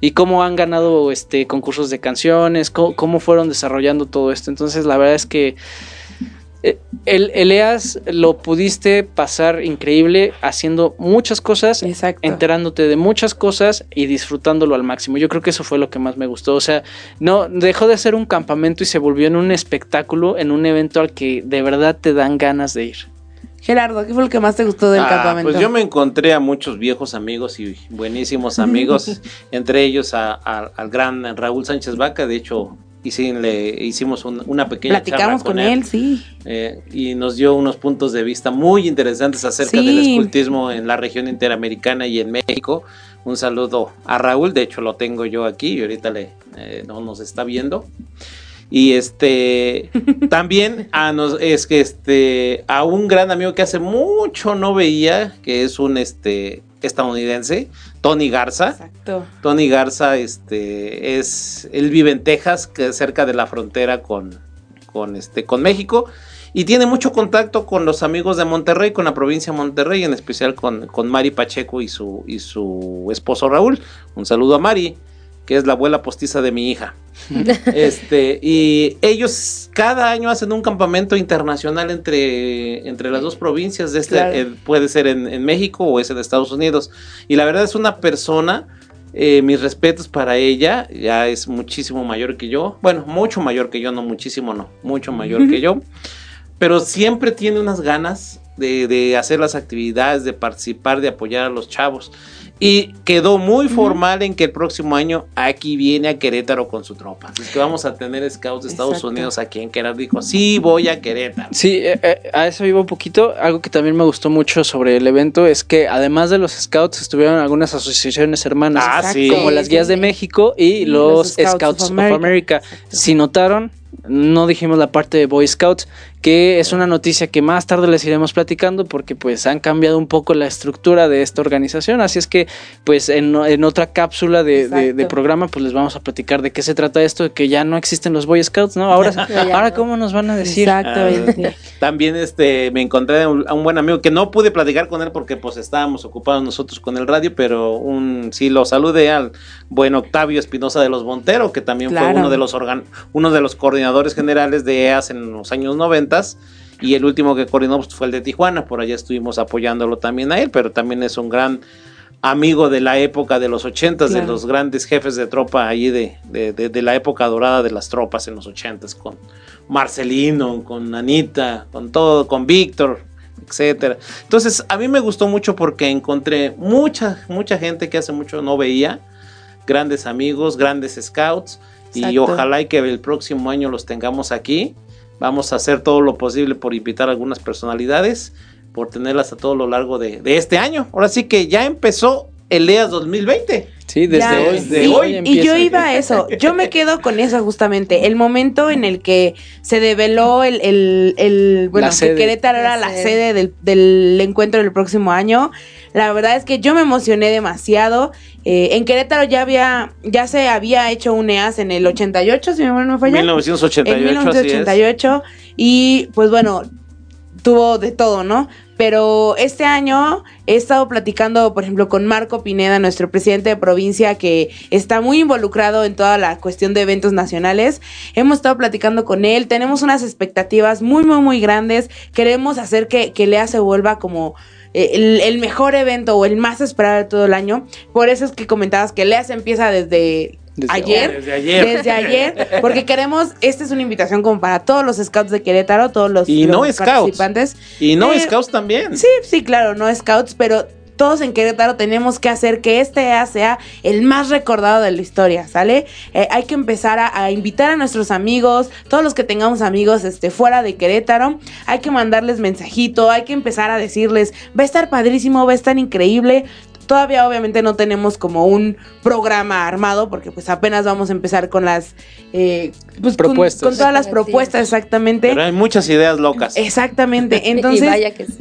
y cómo han ganado este concursos de canciones, cómo, cómo fueron desarrollando todo esto. Entonces, la verdad es que eh, el, el EAS lo pudiste pasar increíble haciendo muchas cosas, Exacto. enterándote de muchas cosas y disfrutándolo al máximo. Yo creo que eso fue lo que más me gustó. O sea, no dejó de ser un campamento y se volvió en un espectáculo, en un evento al que de verdad te dan ganas de ir. Gerardo, ¿qué fue lo que más te gustó del Ah, campamento? Pues yo me encontré a muchos viejos amigos y buenísimos amigos, entre ellos a- a- al gran Raúl Sánchez Vaca, de hecho le hicimos un- una pequeña Platicamos charla con él, sí. eh, y nos dio unos puntos de vista muy interesantes acerca Sí. del escultismo en la región interamericana y en México. Un saludo a Raúl, de hecho lo tengo yo aquí y ahorita le, eh, no nos está viendo. Y este también a nos, es que este a un gran amigo que hace mucho no veía, que es un este estadounidense, Tony Garza. Exacto. Tony Garza este es él vive en Texas, que es cerca de la frontera con con este con México y tiene mucho contacto con los amigos de Monterrey, con la provincia de Monterrey, en especial con, con Mari Pacheco y su, y su esposo Raúl. Un saludo a Mari, que es la abuela postiza de mi hija. este, y ellos cada año hacen un campamento internacional entre, entre las dos provincias. De este, Claro. eh, puede ser en, en México o es en Estados Unidos. Y la verdad es una persona. eh, mis respetos para ella, ya es muchísimo mayor que yo. Bueno, mucho mayor que yo, no muchísimo, no, mucho mayor que yo pero siempre tiene unas ganas de, de hacer las actividades, de participar, de apoyar a los chavos. Y quedó muy formal en que el próximo año aquí viene a Querétaro con su tropa. Es que vamos a tener scouts de Estados Exacto. Unidos aquí en Querétaro. Dijo, sí, voy a Querétaro. Sí, eh, eh, a eso iba un poquito. Algo que también me gustó mucho sobre el evento es que además de los scouts estuvieron algunas asociaciones hermanas, Ah, sí. como las guías de México y, Y los, los Scouts, of America. America. Si notaron, no dijimos la parte de Boy Scouts, que es una noticia que más tarde les iremos platicando porque pues han cambiado un poco la estructura de esta organización, así es que pues en, en otra cápsula de, de- de Exacto. programa pues les vamos a platicar de qué se trata esto, de que ya no existen los Boy Scouts, ¿no? Ahora, ahora no. cómo nos van a decir. Exactamente. También este, me encontré a un, a un buen amigo que no pude platicar con él porque pues estábamos ocupados nosotros con el radio, pero un, sí lo saludé al buen Octavio Espinosa de los Montero, que también fue uno de los organ, uno de los coordinadores generales de EAS en los años Y el último que coordinó pues, fue el de Tijuana, por allá estuvimos apoyándolo también a él, pero también es un gran amigo de la época de los ochentas, de los grandes jefes de tropa allí de, de, de- de la época dorada de las tropas en los ochentas, con Marcelino, con Anita, con todo, con Víctor, etcétera. Entonces, a mí me gustó mucho porque encontré mucha, mucha gente que hace mucho no veía, grandes amigos, grandes scouts, y ojalá y que el próximo año los tengamos aquí. Vamos a hacer todo lo posible por invitar a algunas personalidades, por tenerlas a todo lo largo de, de este año. Ahora sí que ya empezó el EAS 2020. Sí, desde Ya, hoy. desde y, hoy y yo iba a eso, yo me quedo con eso justamente, el momento en el que se develó el, el, el- bueno, que. Querétaro era La la sede. del, del encuentro del próximo año, la verdad es que yo me emocioné demasiado, Eh, en Querétaro ya había, ya se había hecho un EAS en el 88, si mi memoria no me falla. 1988, en así es. 1988 y pues bueno, tuvo de todo, ¿no? Pero este año he estado platicando, por ejemplo, con Marco Pineda, nuestro presidente de provincia, que está muy involucrado en toda la cuestión de eventos nacionales. Hemos estado platicando con él, tenemos unas expectativas muy, muy, muy grandes. Queremos hacer que, que Lea se vuelva como eh, el, el mejor evento o el más esperado de todo el año. Por eso es que comentabas que Lea se empieza desde... Desde ayer, hoy. Desde ayer. desde ayer, porque queremos, esta es una invitación como para todos los scouts de Querétaro, todos los, Y no los scouts. participantes. Y no Eh, scouts también. Sí, sí, claro, no scouts, pero todos en Querétaro tenemos que hacer que este EA sea el más recordado de la historia, ¿sale? Eh, hay que empezar a, a invitar a nuestros amigos, todos los que tengamos amigos este, fuera de Querétaro, hay que mandarles mensajito, hay que empezar a decirles, va a estar padrísimo, va a estar increíble. Todavía obviamente no tenemos como un programa armado porque pues apenas vamos a empezar con las eh, pues, Propuestas. con, todas las propuestas exactamente. Pero hay muchas ideas locas. Exactamente. Entonces, y vaya que sí.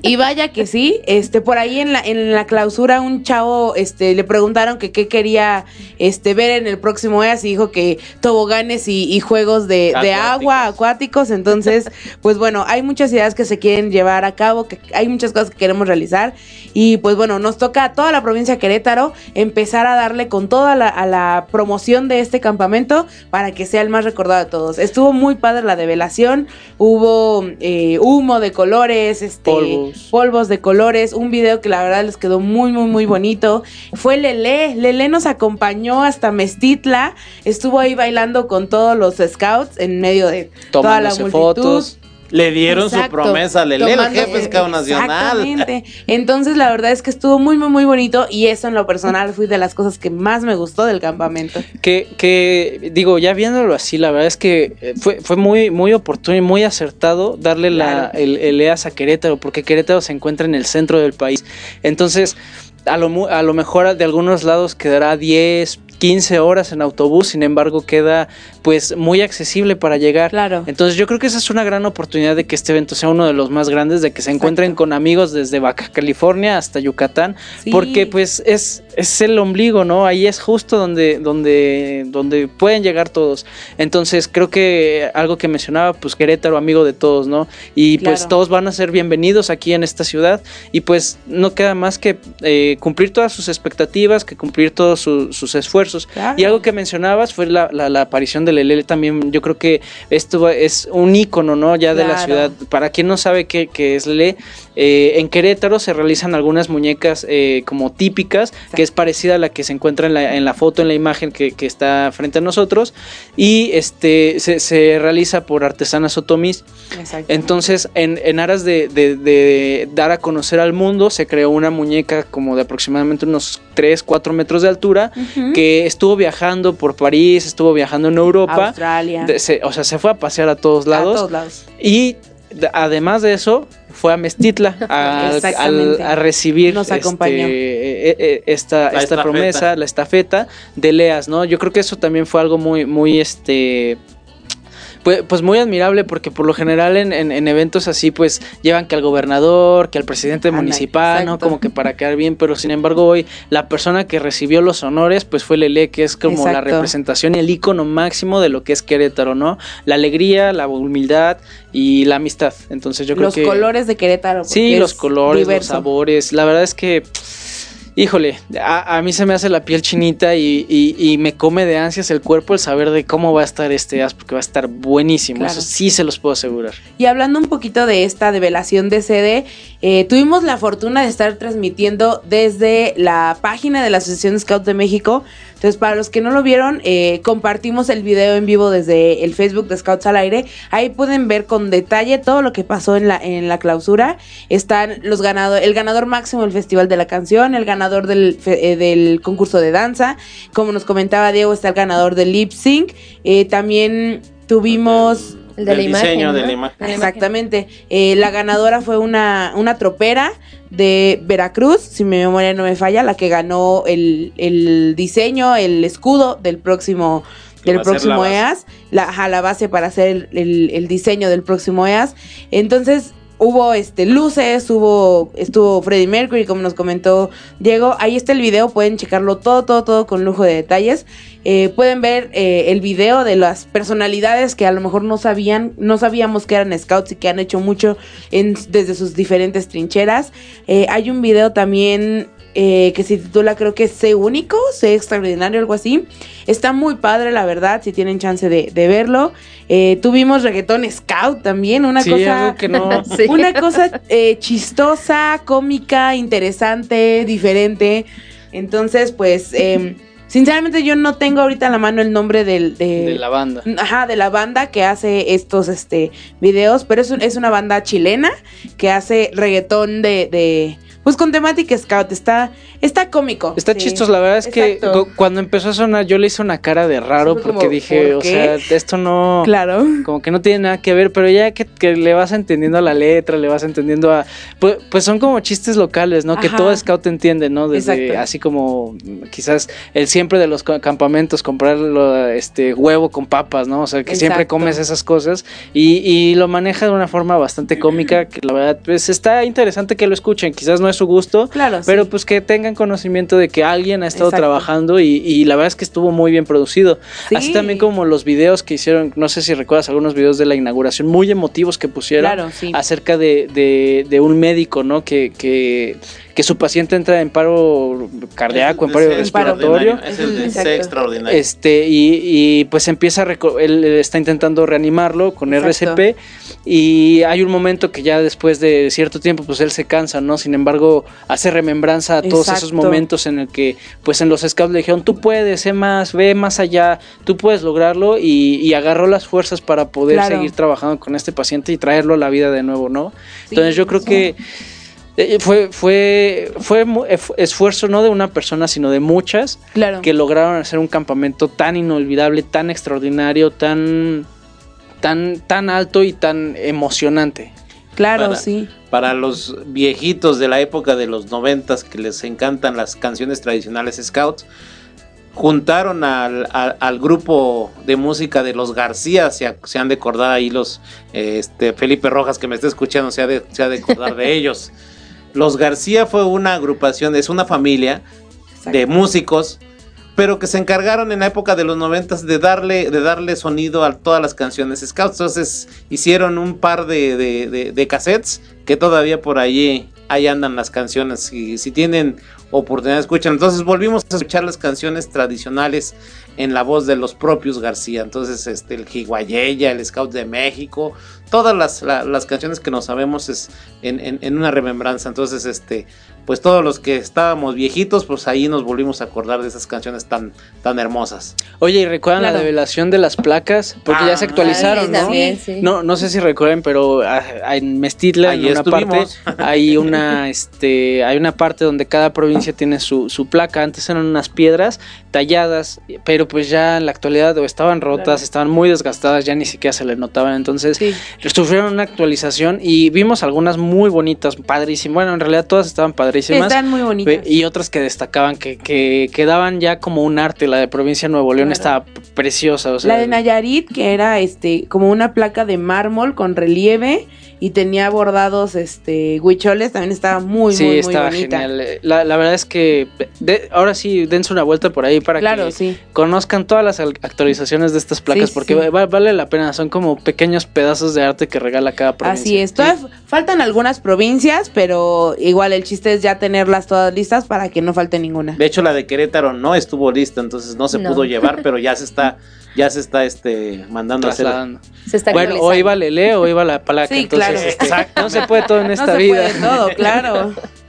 y vaya que sí, este, por ahí en la, en la clausura un chavo, este, le preguntaron que qué quería, este, ver en el próximo EAS y dijo que toboganes y, y juegos de, de agua acuáticos, entonces, pues bueno, hay muchas ideas que se quieren llevar a cabo, que hay muchas cosas que queremos realizar y pues bueno, nos toca a toda la provincia de Querétaro empezar a darle con toda la, a la promoción de este campamento para que sea el más recordado de todos. Estuvo muy padre la develación, hubo eh, humo de colores, este Polvos. polvos de colores, un video que la verdad les quedó muy muy muy bonito. Fue Lele, Lele nos acompañó hasta Mestitla, estuvo ahí bailando con todos los scouts en medio de toda la Tomándose multitud. fotos. Le dieron su promesa, le lee el jefe scout nacional. Exactamente. Entonces la verdad es que estuvo muy muy muy bonito y eso en lo personal fue de las cosas que más me gustó del campamento. Que, que digo, ya viéndolo así, la verdad es que eh, fue, fue muy, muy oportuno y muy acertado darle la, el, el EAS a Querétaro, porque Querétaro se encuentra en el centro del país. Entonces, a lo, mu- a lo mejor de algunos lados quedará 10, 15 horas en autobús, sin embargo queda pues muy accesible para llegar. Claro. Entonces yo creo que esa es una gran oportunidad de que este evento sea uno de los más grandes, de que se encuentren con amigos desde Baja California hasta Yucatán, Sí. porque pues es, es el ombligo, ¿no? Ahí es justo donde, donde, donde pueden llegar todos. Entonces creo que algo que mencionaba, pues Querétaro, amigo de todos, ¿no? Y pues todos van a ser bienvenidos aquí en esta ciudad y pues no queda más que eh, cumplir todas sus expectativas, que cumplir todos su- sus esfuerzos. Claro. Y algo que mencionabas fue la, la- la aparición de Lele también. Yo creo que esto es un ícono, ¿no? Ya de la ciudad. Para quien no sabe qué, qué es Lele, eh, en Querétaro se realizan algunas muñecas eh, como típicas, que es parecida a la que se encuentra en la, en la foto, en la imagen que, que está frente a nosotros. Y este se, se realiza por artesanas otomis. Exacto. Entonces, en, en aras de, de- de dar a conocer al mundo, se creó una muñeca como de aproximadamente unos 3, 4 metros de altura, Ujú. que estuvo viajando por París, estuvo viajando en Europa. Australia. de- se- o sea, se fue a pasear a todos a lados. todos lados. Y de- además de eso, fue a Mestitla a, al- Exactamente. a recibir Nos este, acompañó. eh, eh, esta, La esta promesa, la estafeta de Leas, ¿no? Yo creo que eso también fue algo muy, muy, este... Pues, pues muy admirable porque por lo general en, en- en eventos así pues llevan que al gobernador, que al presidente municipal, ¿no? Como que para quedar bien, pero sin embargo hoy la persona que recibió los honores pues fue Lele, que es como la representación y el icono máximo de lo que es Querétaro, ¿no? La alegría, la humildad y la amistad. Entonces yo creo los que... colores de Querétaro. Sí, los es colores, los sabores. La verdad es que, híjole, a, a mí se me hace la piel chinita y, y- y me come de ansias el cuerpo el saber de cómo va a estar este as, porque va a estar buenísimo. Claro. Eso sí se los puedo asegurar. Y hablando un poquito de esta develación de sede, eh, tuvimos la fortuna de estar transmitiendo desde la página de la Asociación Scout de México. Entonces, para los que no lo vieron, eh, compartimos el video en vivo desde el Facebook de Scouts al Aire. Ahí pueden ver con detalle todo lo que pasó en la, en la clausura. Están los ganadores, el ganador máximo del Festival de la Canción, el ganador del, fe- eh, del concurso de danza. Como nos comentaba Diego, está el ganador del lip sync. Eh, también tuvimos... El de la Del imagen. diseño de ¿no? la imagen. De la Exactamente. Eh, la ganadora fue una, una tropera de Veracruz, si mi memoria no me falla, la que ganó el, el diseño, el escudo del próximo del próximo la. EAS, la, ajá, la base para hacer el, el- el diseño del próximo EAS. Entonces hubo este luces, hubo estuvo Freddie Mercury, como nos comentó Diego. Ahí está el video, pueden checarlo todo, todo, todo con lujo de detalles. Eh, pueden ver eh, el video de las personalidades que a lo mejor no sabían, no sabíamos que eran scouts y que han hecho mucho en- desde sus diferentes trincheras. Eh, hay un video también eh, que se titula creo que Sé único, Sé extraordinario, algo así. Está muy padre, la verdad, si tienen chance de, de verlo. Eh, tuvimos reggaetón scout también, una sí, cosa... que no. Sí. Una cosa eh, chistosa, cómica, interesante, diferente. Entonces, pues, eh, sinceramente yo no tengo ahorita a la mano el nombre del, de, de la banda. Ajá, de la banda que hace estos este videos, pero es, un- es una banda chilena que hace reggaetón de, de pues con temática scout, está está cómico. Está sí. chistoso, la verdad es que Exacto. cuando empezó a sonar yo le hice una cara de raro porque como, dije, ¿por o sea, esto no... Claro. Como que no tiene nada que ver, pero ya que, que le vas entendiendo a la letra, le vas entendiendo a... Pues, pues son como chistes locales, ¿no? Que todo scout entiende, ¿no? Desde Exacto. así como quizás el siempre de los ca- campamentos, comprar lo- este huevo con papas, ¿no? O sea, que siempre comes esas cosas y, y lo maneja de una forma bastante cómica, que la verdad, pues está interesante que lo escuchen, quizás no es su gusto, Claro, pero sí. pues que tengan conocimiento de que alguien ha estado Exacto. trabajando y, y la verdad es que estuvo muy bien producido. Sí. Así también como los videos que hicieron, no sé si recuerdas algunos videos de la inauguración muy emotivos que pusieron Claro, sí. acerca de, de- de un médico, ¿no? Que, que, que su paciente entra en paro cardíaco, en paro Es respiratorio. Es el extraordinario. Este, y, y, pues empieza a él está intentando reanimarlo con Exacto. RCP y hay un momento que ya después de cierto tiempo pues él se cansa, ¿no? Sin embargo, hace remembranza a todos esos momentos en el que pues en los scouts le dijeron, tú puedes, sé más, ve más allá, tú puedes lograrlo y, y agarró las fuerzas para poder Claro. seguir trabajando con este paciente y traerlo a la vida de nuevo, ¿no? Sí, Entonces yo creo sí. que fue, fue, fue mu- ef- esfuerzo no de una persona, sino de muchas Claro. que lograron hacer un campamento tan inolvidable, tan extraordinario, tan, tan, tan alto y tan emocionante. Claro, Para- sí. Para los viejitos de la época de los noventas que les encantan las canciones tradicionales scouts, juntaron al, al- al grupo de música de los García, se, se han de acordar ahí los, eh, este, Felipe Rojas que me está escuchando, se ha de, se ha de acordar de ellos. Los García fue una agrupación, es una familia de músicos, pero que se encargaron en la época de los noventas de darle, de darle sonido a todas las canciones Scouts. Entonces hicieron un par de, de, de- de cassettes que todavía por allí ahí andan las canciones. Y si tienen oportunidad, escuchan. Entonces volvimos a escuchar las canciones tradicionales en la voz de los propios García. Entonces, este, el Jiguayeya, el Scout de México, todas las, la- las canciones que nos sabemos es en- en una remembranza. Entonces, este, pues todos los que estábamos viejitos, pues ahí nos volvimos a acordar de esas canciones tan, tan hermosas. Oye, ¿y recuerdan la Claro. develación de las placas? Porque ya se Ah, actualizaron, ¿no? también, sí. No, no sé si recuerden, pero ah, en Mestitla, Ahí en una estuvimos. parte, hay una, este, hay una parte donde cada provincia tiene su, su placa. Antes eran unas piedras talladas, pero pues ya en la actualidad o estaban rotas, Claro. estaban muy desgastadas, ya ni siquiera se le notaban. Entonces, Sí. sufrieron una actualización y vimos algunas muy bonitas, padrísimas. Bueno, en realidad todas estaban padrísimas. Están muy bonitas. Y otras que destacaban, que, que quedaban ya como un arte. La de provincia de Nuevo León Claro. estaba preciosa. O sea, La de Nayarit, que era este como una placa de mármol con relieve y tenía bordados este huicholes, también estaba muy, sí, muy, muy estaba bonita. genial. La, la verdad es que de- ahora sí, dense una vuelta por ahí para Claro, que sí. conozcan todas las al- actualizaciones de estas placas, Sí, porque sí. va- vale la pena. Son como pequeños pedazos de arte que regala cada provincia. Así es. Todavía faltan algunas provincias, pero igual el chiste es ya tenerlas todas listas para que no falte ninguna. De hecho, la de Querétaro no estuvo lista, entonces no se No. pudo llevar, pero ya se está, ya se está este mandando a hacer. Trasladando. Se está Bueno, o iba Lele o iba la placa. Sí, entonces, claro. este, no se puede todo en no esta se vida. puede todo, claro.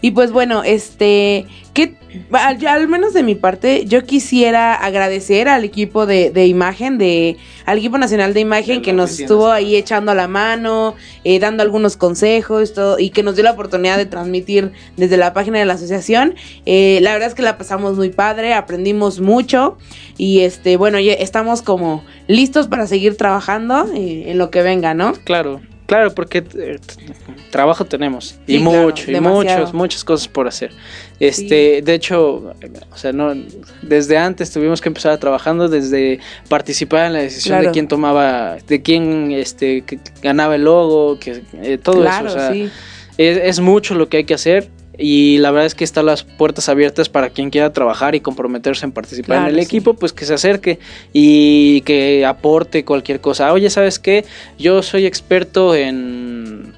Y pues bueno, este, que al, al menos de mi parte, yo quisiera agradecer al equipo de, de imagen, de, al equipo nacional de imagen que nos estuvo ahí echando la mano, eh, dando algunos consejos, todo, y que nos dio la oportunidad de transmitir desde la página de la asociación. Eh, la verdad es que la pasamos muy padre, aprendimos mucho, y este, bueno, ya estamos como listos para seguir trabajando eh, en lo que venga, ¿no? Claro, claro, porque eh, trabajo tenemos y claro, mucho, y muchos, muchas cosas por hacer. Este, de hecho, o sea, no, desde antes tuvimos que empezar trabajando desde participar en la decisión Claro. de quién tomaba, de quién, este, que ganaba el logo, que eh, todo claro, eso, o sea, sí. es, es mucho lo que hay que hacer. Y la verdad es que están las puertas abiertas para quien quiera trabajar y comprometerse en participar Claro, en el sí. equipo, pues que se acerque y que aporte cualquier cosa. Oye, ¿sabes qué? Yo soy experto en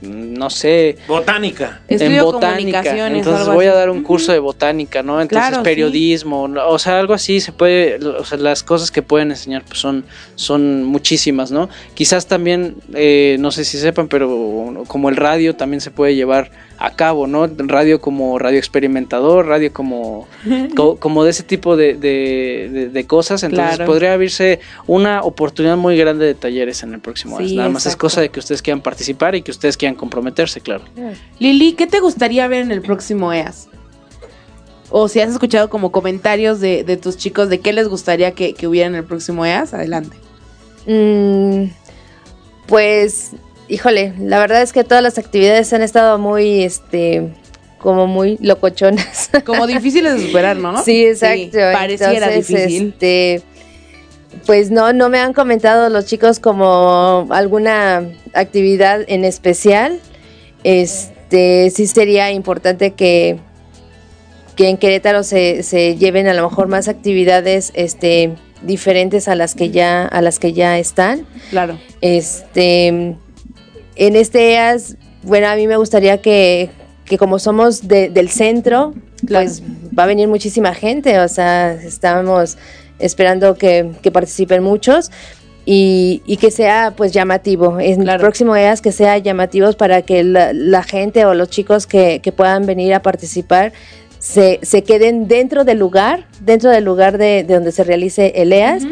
no sé, Botánica. en Estudio botánica. comunicaciones, Entonces algo voy a dar un curso de botánica, ¿no? Entonces Claro, periodismo, o sea, algo así se puede, o sea, las cosas que pueden enseñar pues son, son muchísimas, ¿no? Quizás también, eh, no sé si sepan, pero como el radio también se puede llevar a cabo, ¿no? Radio como radio experimentador, radio como, co- como de ese tipo de, de- de- de cosas. Entonces Claro. podría abrirse una oportunidad muy grande de talleres en el próximo Sí, año. Nada más es cosa de que ustedes quieran participar y que ustedes quieran comprometerse, claro. Lili, ¿qué te gustaría ver en el próximo EAS? O si has escuchado como comentarios de, de tus chicos de qué les gustaría que, que hubiera en el próximo EAS, adelante. Mm, pues, híjole, la verdad es que todas las actividades han estado muy, este, como muy locochonas. Como difíciles de superar, ¿no? Sí, exacto. pareciera Entonces, difícil. Este, pues no, no me han comentado los chicos como alguna actividad en especial. Este, sí sería importante que, que en Querétaro se, se lleven a lo mejor más actividades, este, diferentes a las que ya, a las que ya están. Claro. Este, en este EAS, bueno, a mí me gustaría que, que como somos de- del centro, Claro. pues va a venir muchísima gente, o sea, estamos esperando que, que participen muchos y, y que sea pues llamativo. En Claro. el próximo EAS que sea llamativos para que la, la gente o los chicos que, que puedan venir a participar se, se queden dentro del lugar, dentro del lugar de, de donde se realice el EAS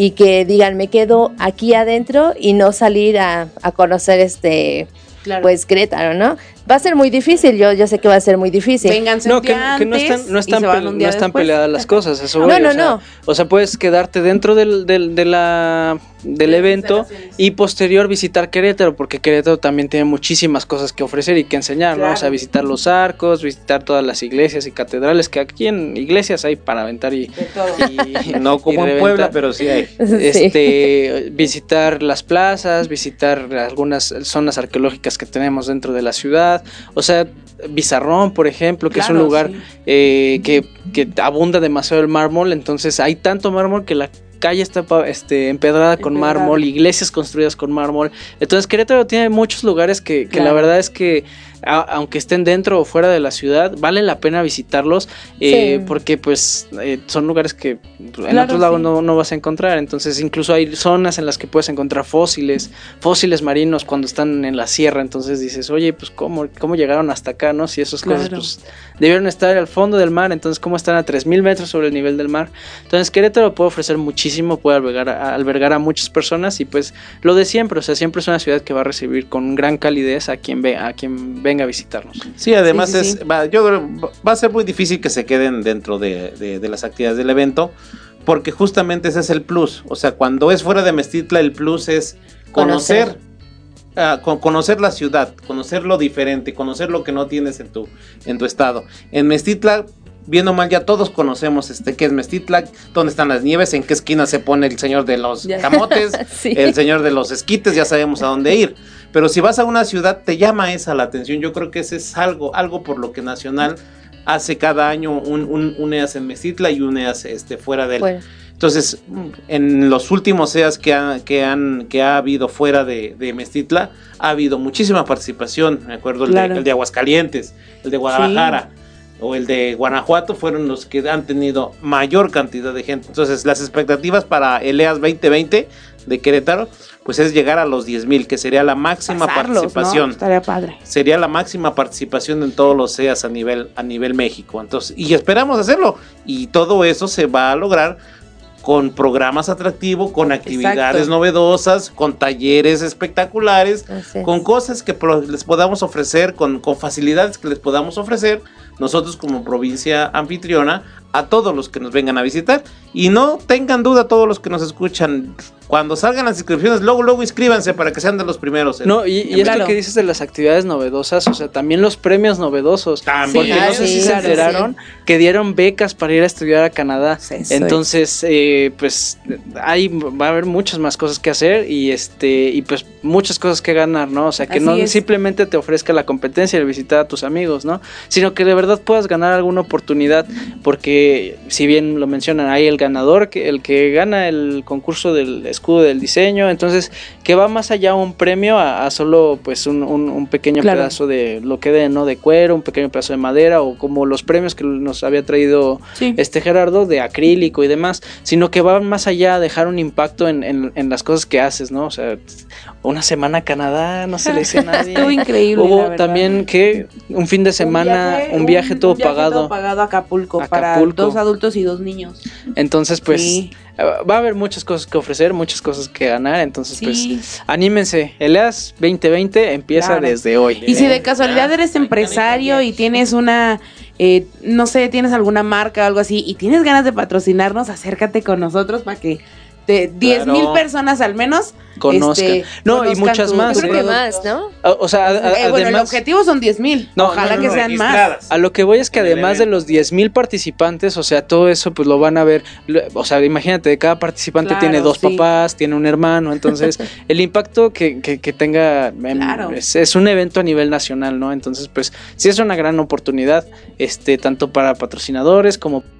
y que digan me quedo aquí adentro y no salir a, a conocer este Claro. pues Querétaro, ¿no? Va a ser muy difícil, yo, yo sé que va a ser muy difícil. Vénganse No, que, que no están, no están, no están peleadas las cosas. Eso No, voy, no, o sea, no. O sea, puedes quedarte dentro del, del- de la del evento y posterior visitar Querétaro, porque Querétaro también tiene muchísimas cosas que ofrecer y que enseñar, ¿no? O sea, visitar los arcos, visitar todas las iglesias y catedrales, que aquí en iglesias hay para aventar y... y- No como y en. Puebla, pero sí hay. Este, visitar las plazas, visitar algunas zonas arqueológicas que tenemos dentro de la ciudad, o sea, Bizarrón, por ejemplo, que es un Claro, lugar sí. eh, que, que abunda demasiado el mármol, entonces hay tanto mármol que la calle está este, empedrada con mármol, iglesias construidas con mármol, entonces Querétaro tiene muchos lugares que, que la verdad es que a- aunque estén dentro o fuera de la ciudad, vale la pena visitarlos eh, Sí. porque pues eh, son lugares que en Claro, otros lados sí. no, no vas a encontrar. Entonces incluso hay zonas en las que puedes encontrar fósiles, fósiles marinos cuando están en la sierra. Entonces dices, oye, pues cómo, cómo llegaron hasta acá, ¿no? Si esas cosas Claro. pues debieron estar al fondo del mar, entonces cómo están a 3.000 metros sobre el nivel del mar. Entonces Querétaro puede ofrecer muchísimo, puede albergar a, albergar a muchas personas y pues lo de siempre, o sea, siempre es una ciudad que va a recibir con gran calidez a quien, ve, a quien venga a visitarnos. Sí, además Sí, sí, es, sí. Va, yo creo, va a ser muy difícil que se queden dentro de, de- de las actividades del evento, porque justamente ese es el plus. O sea, cuando es fuera de Mestitla, el plus es conocer, Conocer. ah, con- conocer la ciudad, conocer lo diferente, conocer lo que no tienes en tu, en tu estado. En Mestitla, bien o mal, ya todos conocemos este qué es Mestitla, dónde están las nieves, en qué esquina se pone el señor de los camotes, Sí. el señor de los esquites, ya sabemos a dónde ir. Pero si vas a una ciudad, te llama esa la atención. Yo creo que ese es algo, algo por lo que Nacional hace cada año un, un, un EAS en Mestitla y un EAS este, fuera del. Bueno, Entonces, en los últimos EAS que, ha- que, han, que ha habido fuera de, de Mestitla, ha habido muchísima participación. Me acuerdo el, Claro. de, el de Aguascalientes, el de Guadalajara. O el de Guanajuato fueron los que han tenido mayor cantidad de gente. Entonces, las expectativas para el EAS 2020 de Querétaro, pues es llegar a los 10 mil, que sería la máxima Pasarlos, ¿no? participación Estaría padre. sería la máxima participación en todos los SEAS a nivel, a nivel México. Entonces, y esperamos hacerlo. Y todo eso se va a lograr con programas atractivos, con actividades Exacto. novedosas, con talleres espectaculares, con cosas que les podamos ofrecer, con, con facilidades que les podamos ofrecer nosotros como provincia anfitriona a todos los que nos vengan a visitar. Y no tengan duda todos los que nos escuchan, cuando salgan las inscripciones, luego, luego inscríbanse para que sean de los primeros. en- No, y, y esto Claro. que dices de las actividades novedosas, o sea, también los premios novedosos. También. Porque no sé si sí, se enteraron que dieron becas para ir a estudiar a Canadá. Sí, sí. Entonces, eh, pues hay, va a haber muchas más cosas que hacer y este y pues muchas cosas que ganar, ¿no? O sea, que Así no es. simplemente te ofrezca la competencia de visitar a tus amigos, ¿no? Sino que de verdad puedas ganar alguna oportunidad, porque si bien lo mencionan, hay el ganador, que el que gana el concurso del escudo del diseño, entonces que va más allá un premio a, a solo pues un, un- un pequeño Claro. pedazo de lo que de no de cuero, un pequeño pedazo de madera o como los premios que nos había traído Sí. este Gerardo de acrílico y demás, sino que van más allá a dejar un impacto en, en- en las cosas que haces, ¿no? O sea, una semana a Canadá, no se le dice a nadie. Estuvo increíble. Hubo también que un fin de semana, un viaje, todo un viaje pagado. todo pagado a Acapulco, para dos adultos y dos niños. Entonces, pues Sí. va a haber muchas cosas que ofrecer, muchas cosas que ganar. Entonces, Sí. pues anímense. El EAS 2020 empieza Claro. desde hoy. Y si de casualidad eres empresario y tienes una, eh, no sé, tienes alguna marca o algo así y tienes ganas de patrocinarnos, acércate con nosotros para que te 10 mil personas al menos Conozcan. este, No, y muchas tu- más, Yo creo más, ¿no? O, o sea, a- a- Eh, bueno, el objetivo son 10 mil. No, Ojalá no, no, que sean más. A lo que voy es que además de los 10.000 participantes, o sea, todo eso pues lo van a ver, o sea, imagínate, cada participante Claro, tiene dos sí. papás, tiene un hermano, entonces el impacto que, que- que tenga Claro. es, es un evento a nivel nacional, ¿no? Entonces, pues sí es una gran oportunidad, este, tanto para patrocinadores como para,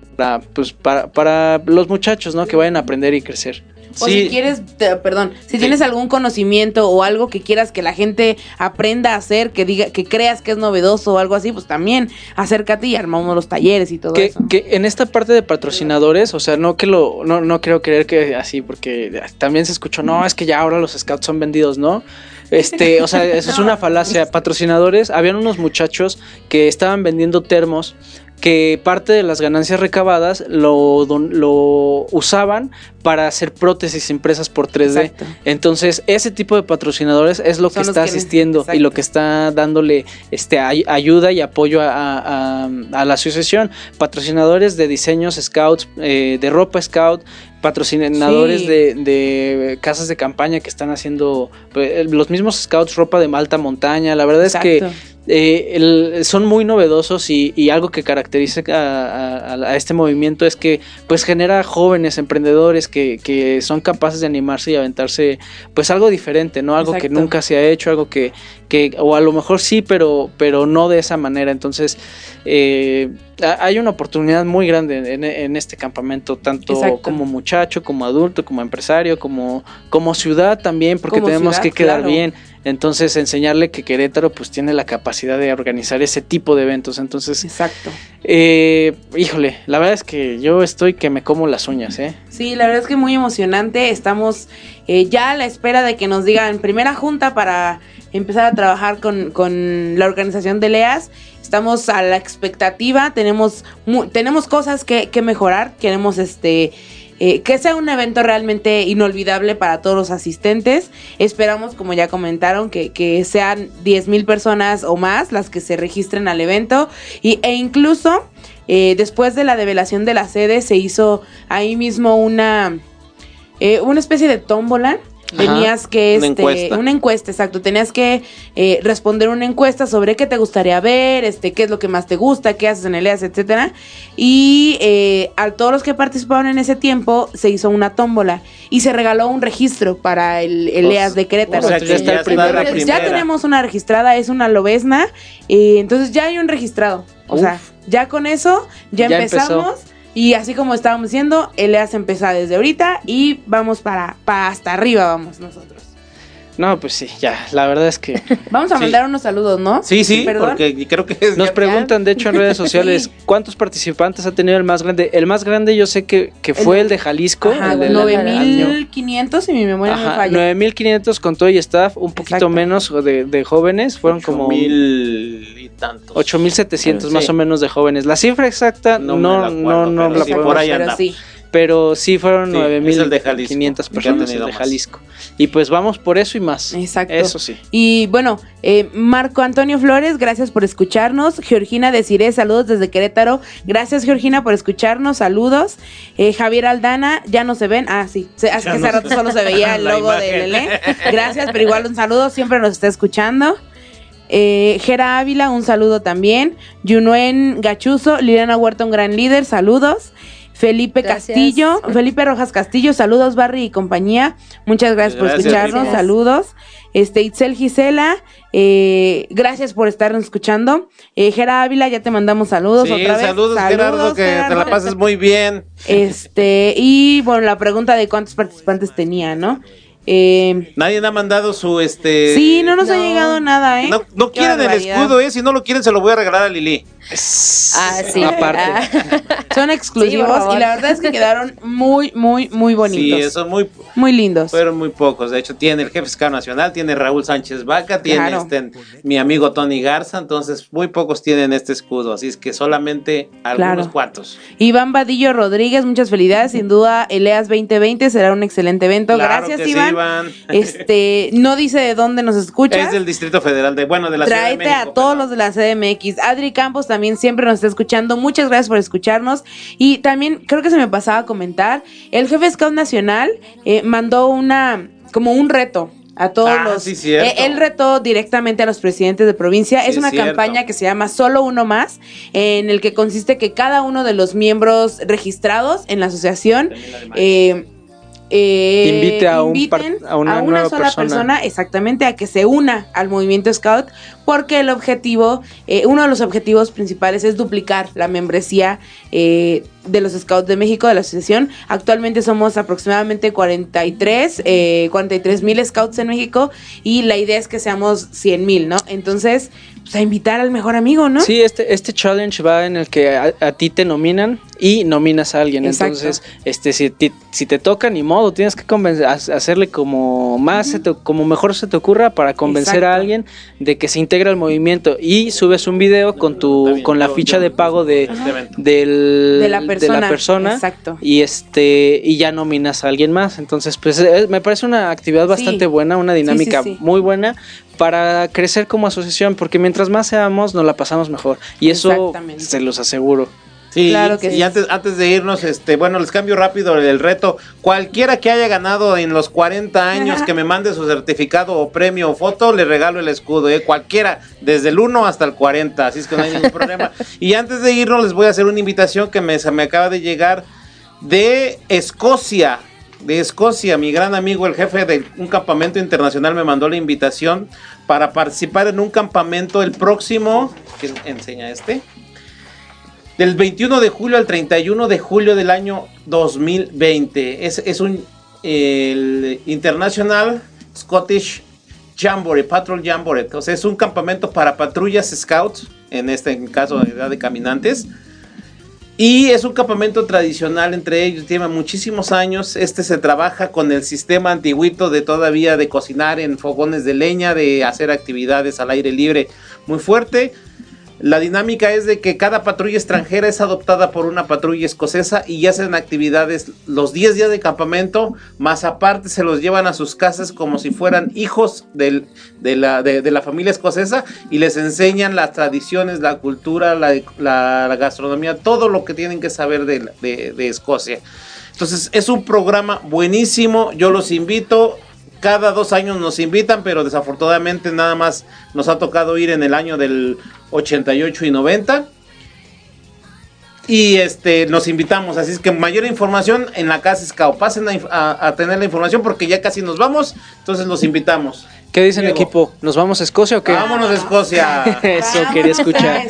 pues, para, para los muchachos, ¿no? Que vayan a aprender y crecer. O si quieres, te- perdón, si tienes algún conocimiento o algo que quieras que la gente aprenda a hacer, que diga, que creas que es novedoso o algo así, pues también acércate y armamos los talleres y todo que, eso. que en esta parte de patrocinadores, o sea, no que lo, no, no creo creer que así, porque también se escuchó, no, es que ya ahora los scouts son vendidos, ¿no? Este, o sea, eso es una falacia. Patrocinadores, habían unos muchachos que estaban vendiendo termos que parte de las ganancias recabadas lo, don- lo usaban para hacer prótesis impresas por 3D. Exacto. Entonces, ese tipo de patrocinadores es lo que Son está que- asistiendo y lo que está dándole este ay- ayuda y apoyo a, a- a- a la asociación. Patrocinadores de diseños scouts, eh, de ropa scout, patrocinadores Sí. de, de casas de campaña que están haciendo pues, los mismos scouts ropa de alta montaña. La verdad es que eh, el- son muy novedosos y, y algo que caracteriza a, a- a este movimiento es que pues genera jóvenes emprendedores que, que son capaces de animarse y aventarse pues algo diferente, ¿no? Algo que nunca se ha hecho, algo que, que o a lo mejor sí, pero, pero no de esa manera. Entonces eh, hay una oportunidad muy grande en, en este campamento, tanto Exacto. como muchacho, como adulto, como empresario, como, como ciudad también, porque Como tenemos ciudad, que quedar claro. bien. Entonces, enseñarle que Querétaro pues tiene la capacidad de organizar ese tipo de eventos. Entonces, Exacto. eh, híjole, la verdad es que yo estoy que me como las uñas, ¿eh? Sí, la verdad es que muy emocionante. Estamos eh, ya a la espera de que nos digan primera junta para empezar a trabajar con, con la organización de LEAS. Estamos a la expectativa, tenemos, tenemos cosas que, que mejorar, queremos este... eh, que sea un evento realmente inolvidable para todos los asistentes. Esperamos, como ya comentaron, que, que sean 10 mil personas o más las que se registren al evento. Y, e incluso eh, después de la develación de la sede se hizo ahí mismo una, eh, una especie de tómbola. Ajá, Tenías que, una este, encuesta. una encuesta, exacto. Tenías que eh, responder una encuesta sobre qué te gustaría ver, este, qué es lo que más te gusta, qué haces en el EAS, etcétera. Y eh, a todos los que participaron en ese tiempo se hizo una tómbola y se regaló un registro para el, el Pues, EAS de Querétaro. o sea que ya está el primero. ya tenemos una registrada, es una lobesna, eh, entonces ya hay un registrado. O Uf. sea, ya con eso ya, Ya empezamos. Y así como estábamos diciendo, el EAS empieza desde ahorita y vamos para, para hasta arriba, vamos nosotros. No, pues sí, ya, la verdad es que Vamos a Sí. mandar unos saludos, ¿no? Sí, sí, Perdón. porque creo que es nos preguntan, de hecho, en redes sociales. ¿cuántos participantes ha tenido el más grande? El más grande yo sé que, que fue el, de Jalisco. Ajá, el del año. 9500 si mi memoria no me falla. 9500 con todo y staff, un poquito Exacto. menos de, de jóvenes, fueron ocho como mil y tantos. 8700 Sí. más o menos de jóvenes. La cifra exacta no, No me la no, no, pero la sí, podemos- por ahí pero anda. Pero sí fueron Sí, es el de 9500 Jalisco, que ha personas el de. Jalisco. Y pues vamos por eso y más. Exacto. Eso sí. Y bueno, eh, Marco Antonio Flores, gracias por escucharnos. Georgina Desiré, saludos desde Querétaro. Gracias, Georgina, por escucharnos. Saludos. Eh, Javier Aldana, ya no se ven. Ah, sí. Se- Ya que no hace rato solo se veía el logo de. Lele. Gracias, pero igual un saludo. Siempre nos está escuchando. Eh, Gera Ávila, un saludo también. Yunuen Gachuzo, Liliana Huerta, un gran líder, saludos. Felipe Gracias. Castillo, Felipe Rojas Castillo, saludos Barry y compañía. Muchas gracias, por escucharnos, saludos. Este, Itzel Gisela, eh, gracias por estarnos escuchando. Eh, Gera Ávila, ya te mandamos saludos Sí, otra vez. saludos, Gerardo, que te la pases muy bien. Este, y bueno, la pregunta de cuántos participantes tenía, ¿no? Eh, Nadie ha mandado su este. sí, no nos ha llegado nada, ¿eh? No, quieren el escudo, eh. Si no lo quieren, se lo voy a regalar a Lili. Ah, sí. Aparte. Ah. Son exclusivos Sí, y la verdad es que quedaron muy, muy, muy bonitos. Sí, eso muy, Muy lindos. fueron muy pocos. De hecho, tiene el jefe fiscal nacional, tiene Raúl Sánchez Vaca, tiene Claro. este, mi amigo Tony Garza. Entonces, muy pocos tienen este escudo. Así es que solamente algunos Claro. cuantos. Iván Vadillo Rodríguez, muchas felicidades. Sin duda, el EAS 2020 será un excelente evento. Claro Gracias, sí, Iván. Este, no dice de dónde nos escucha. Es del Distrito Federal de, bueno, de la Ciudad de Tráete México, a todos pero- los de la CDMX. Adri Campos también siempre nos está escuchando. Muchas gracias por escucharnos. Y también creo que se me pasaba a comentar. El jefe Scout Nacional eh, mandó una, como un reto. A todos Ah, los. sí, cierto. Eh, él retó directamente a los presidentes de provincia. Sí, es una cierto. campaña que se llama Solo Uno Más, en el que consiste que cada uno de los miembros registrados en la asociación eh, eh, Invite a un par- a una nueva sola persona. persona exactamente a que se una al movimiento Scout porque el objetivo, eh, uno de los objetivos principales es duplicar la membresía eh, de los Scouts de México, de la asociación. Actualmente somos aproximadamente 43, eh, 43 mil Scouts en México y la idea es que seamos 100 mil, ¿no? Entonces, pues a invitar al mejor amigo, ¿no? Sí, este, este challenge va en el que a, a ti te nominan y nominas a alguien. Exacto. Entonces, este, si, ti- si te toca, ni modo, tienes que convencer, ha- hacerle como más, se te- como mejor se te ocurra para convencer a alguien de que se integre al movimiento y subes un video con tu, bien, con la yo- ficha yo- de pago de, este del, De la persona, persona, exacto. y este y ya nominas a alguien más. Entonces, pues eh, me parece una actividad bastante Sí. buena, una Sí, sí, dinámica sí. muy buena para crecer como asociación, porque mientras más seamos, nos la pasamos mejor. Y eso se los aseguro. Sí, claro que y antes, antes de irnos, este, bueno, les cambio rápido el reto. Cualquiera que haya ganado en los 40 años que me mande su certificado o premio o foto, le regalo el escudo, ¿eh? Cualquiera, desde el 1 hasta el 40, así es que no hay ningún problema. Y antes de irnos, les voy a hacer una invitación que me, me acaba de llegar de Escocia. De Escocia, mi gran amigo, el jefe de un campamento internacional, me mandó la invitación para participar en un campamento el próximo. ¿Quién enseña este? Del 21 de julio al 31 de julio del año 2020. Es, es un International Scottish Jamboree, Patrol Jamboree. O sea, es un campamento para patrullas scouts, en este caso de de caminantes. Y es un campamento tradicional entre ellos, tiene muchísimos años. Este se trabaja con el sistema antiguito de todavía de cocinar en fogones de leña, de hacer actividades al aire libre muy fuerte. La dinámica es de que cada patrulla extranjera es adoptada por una patrulla escocesa y hacen actividades los 10 días de campamento, más aparte se los llevan a sus casas como si fueran hijos de, la, familia escocesa y les enseñan las tradiciones, la cultura, la, gastronomía, todo lo que tienen que saber de Escocia. Entonces es un programa buenísimo, yo los invito, cada dos años nos invitan, pero desafortunadamente nada más nos ha tocado ir en el año del 88 y 90. Y este, nos invitamos, así es que mayor información en la casa Scout. Pasen a, tener la información porque ya casi nos vamos, entonces los invitamos. ¿Qué dice el equipo? ¿Nos vamos a Escocia o qué? Vámonos a Escocia. Eso quería escuchar.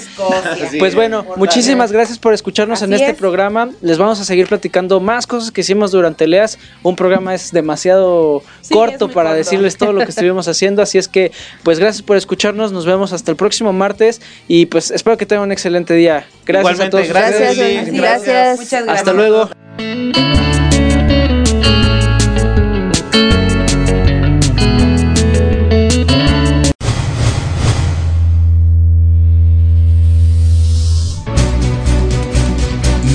pues bueno, muchísimas gracias por escucharnos en este programa. Les vamos a seguir platicando más cosas que hicimos durante LEAS. Un programa es demasiado corto para decirles todo lo que estuvimos haciendo. Así es que, pues gracias por escucharnos. Nos vemos hasta el próximo martes. Y pues espero que tengan un excelente día. Gracias a todos. Gracias, gracias. gracias. Muchas gracias. Hasta luego.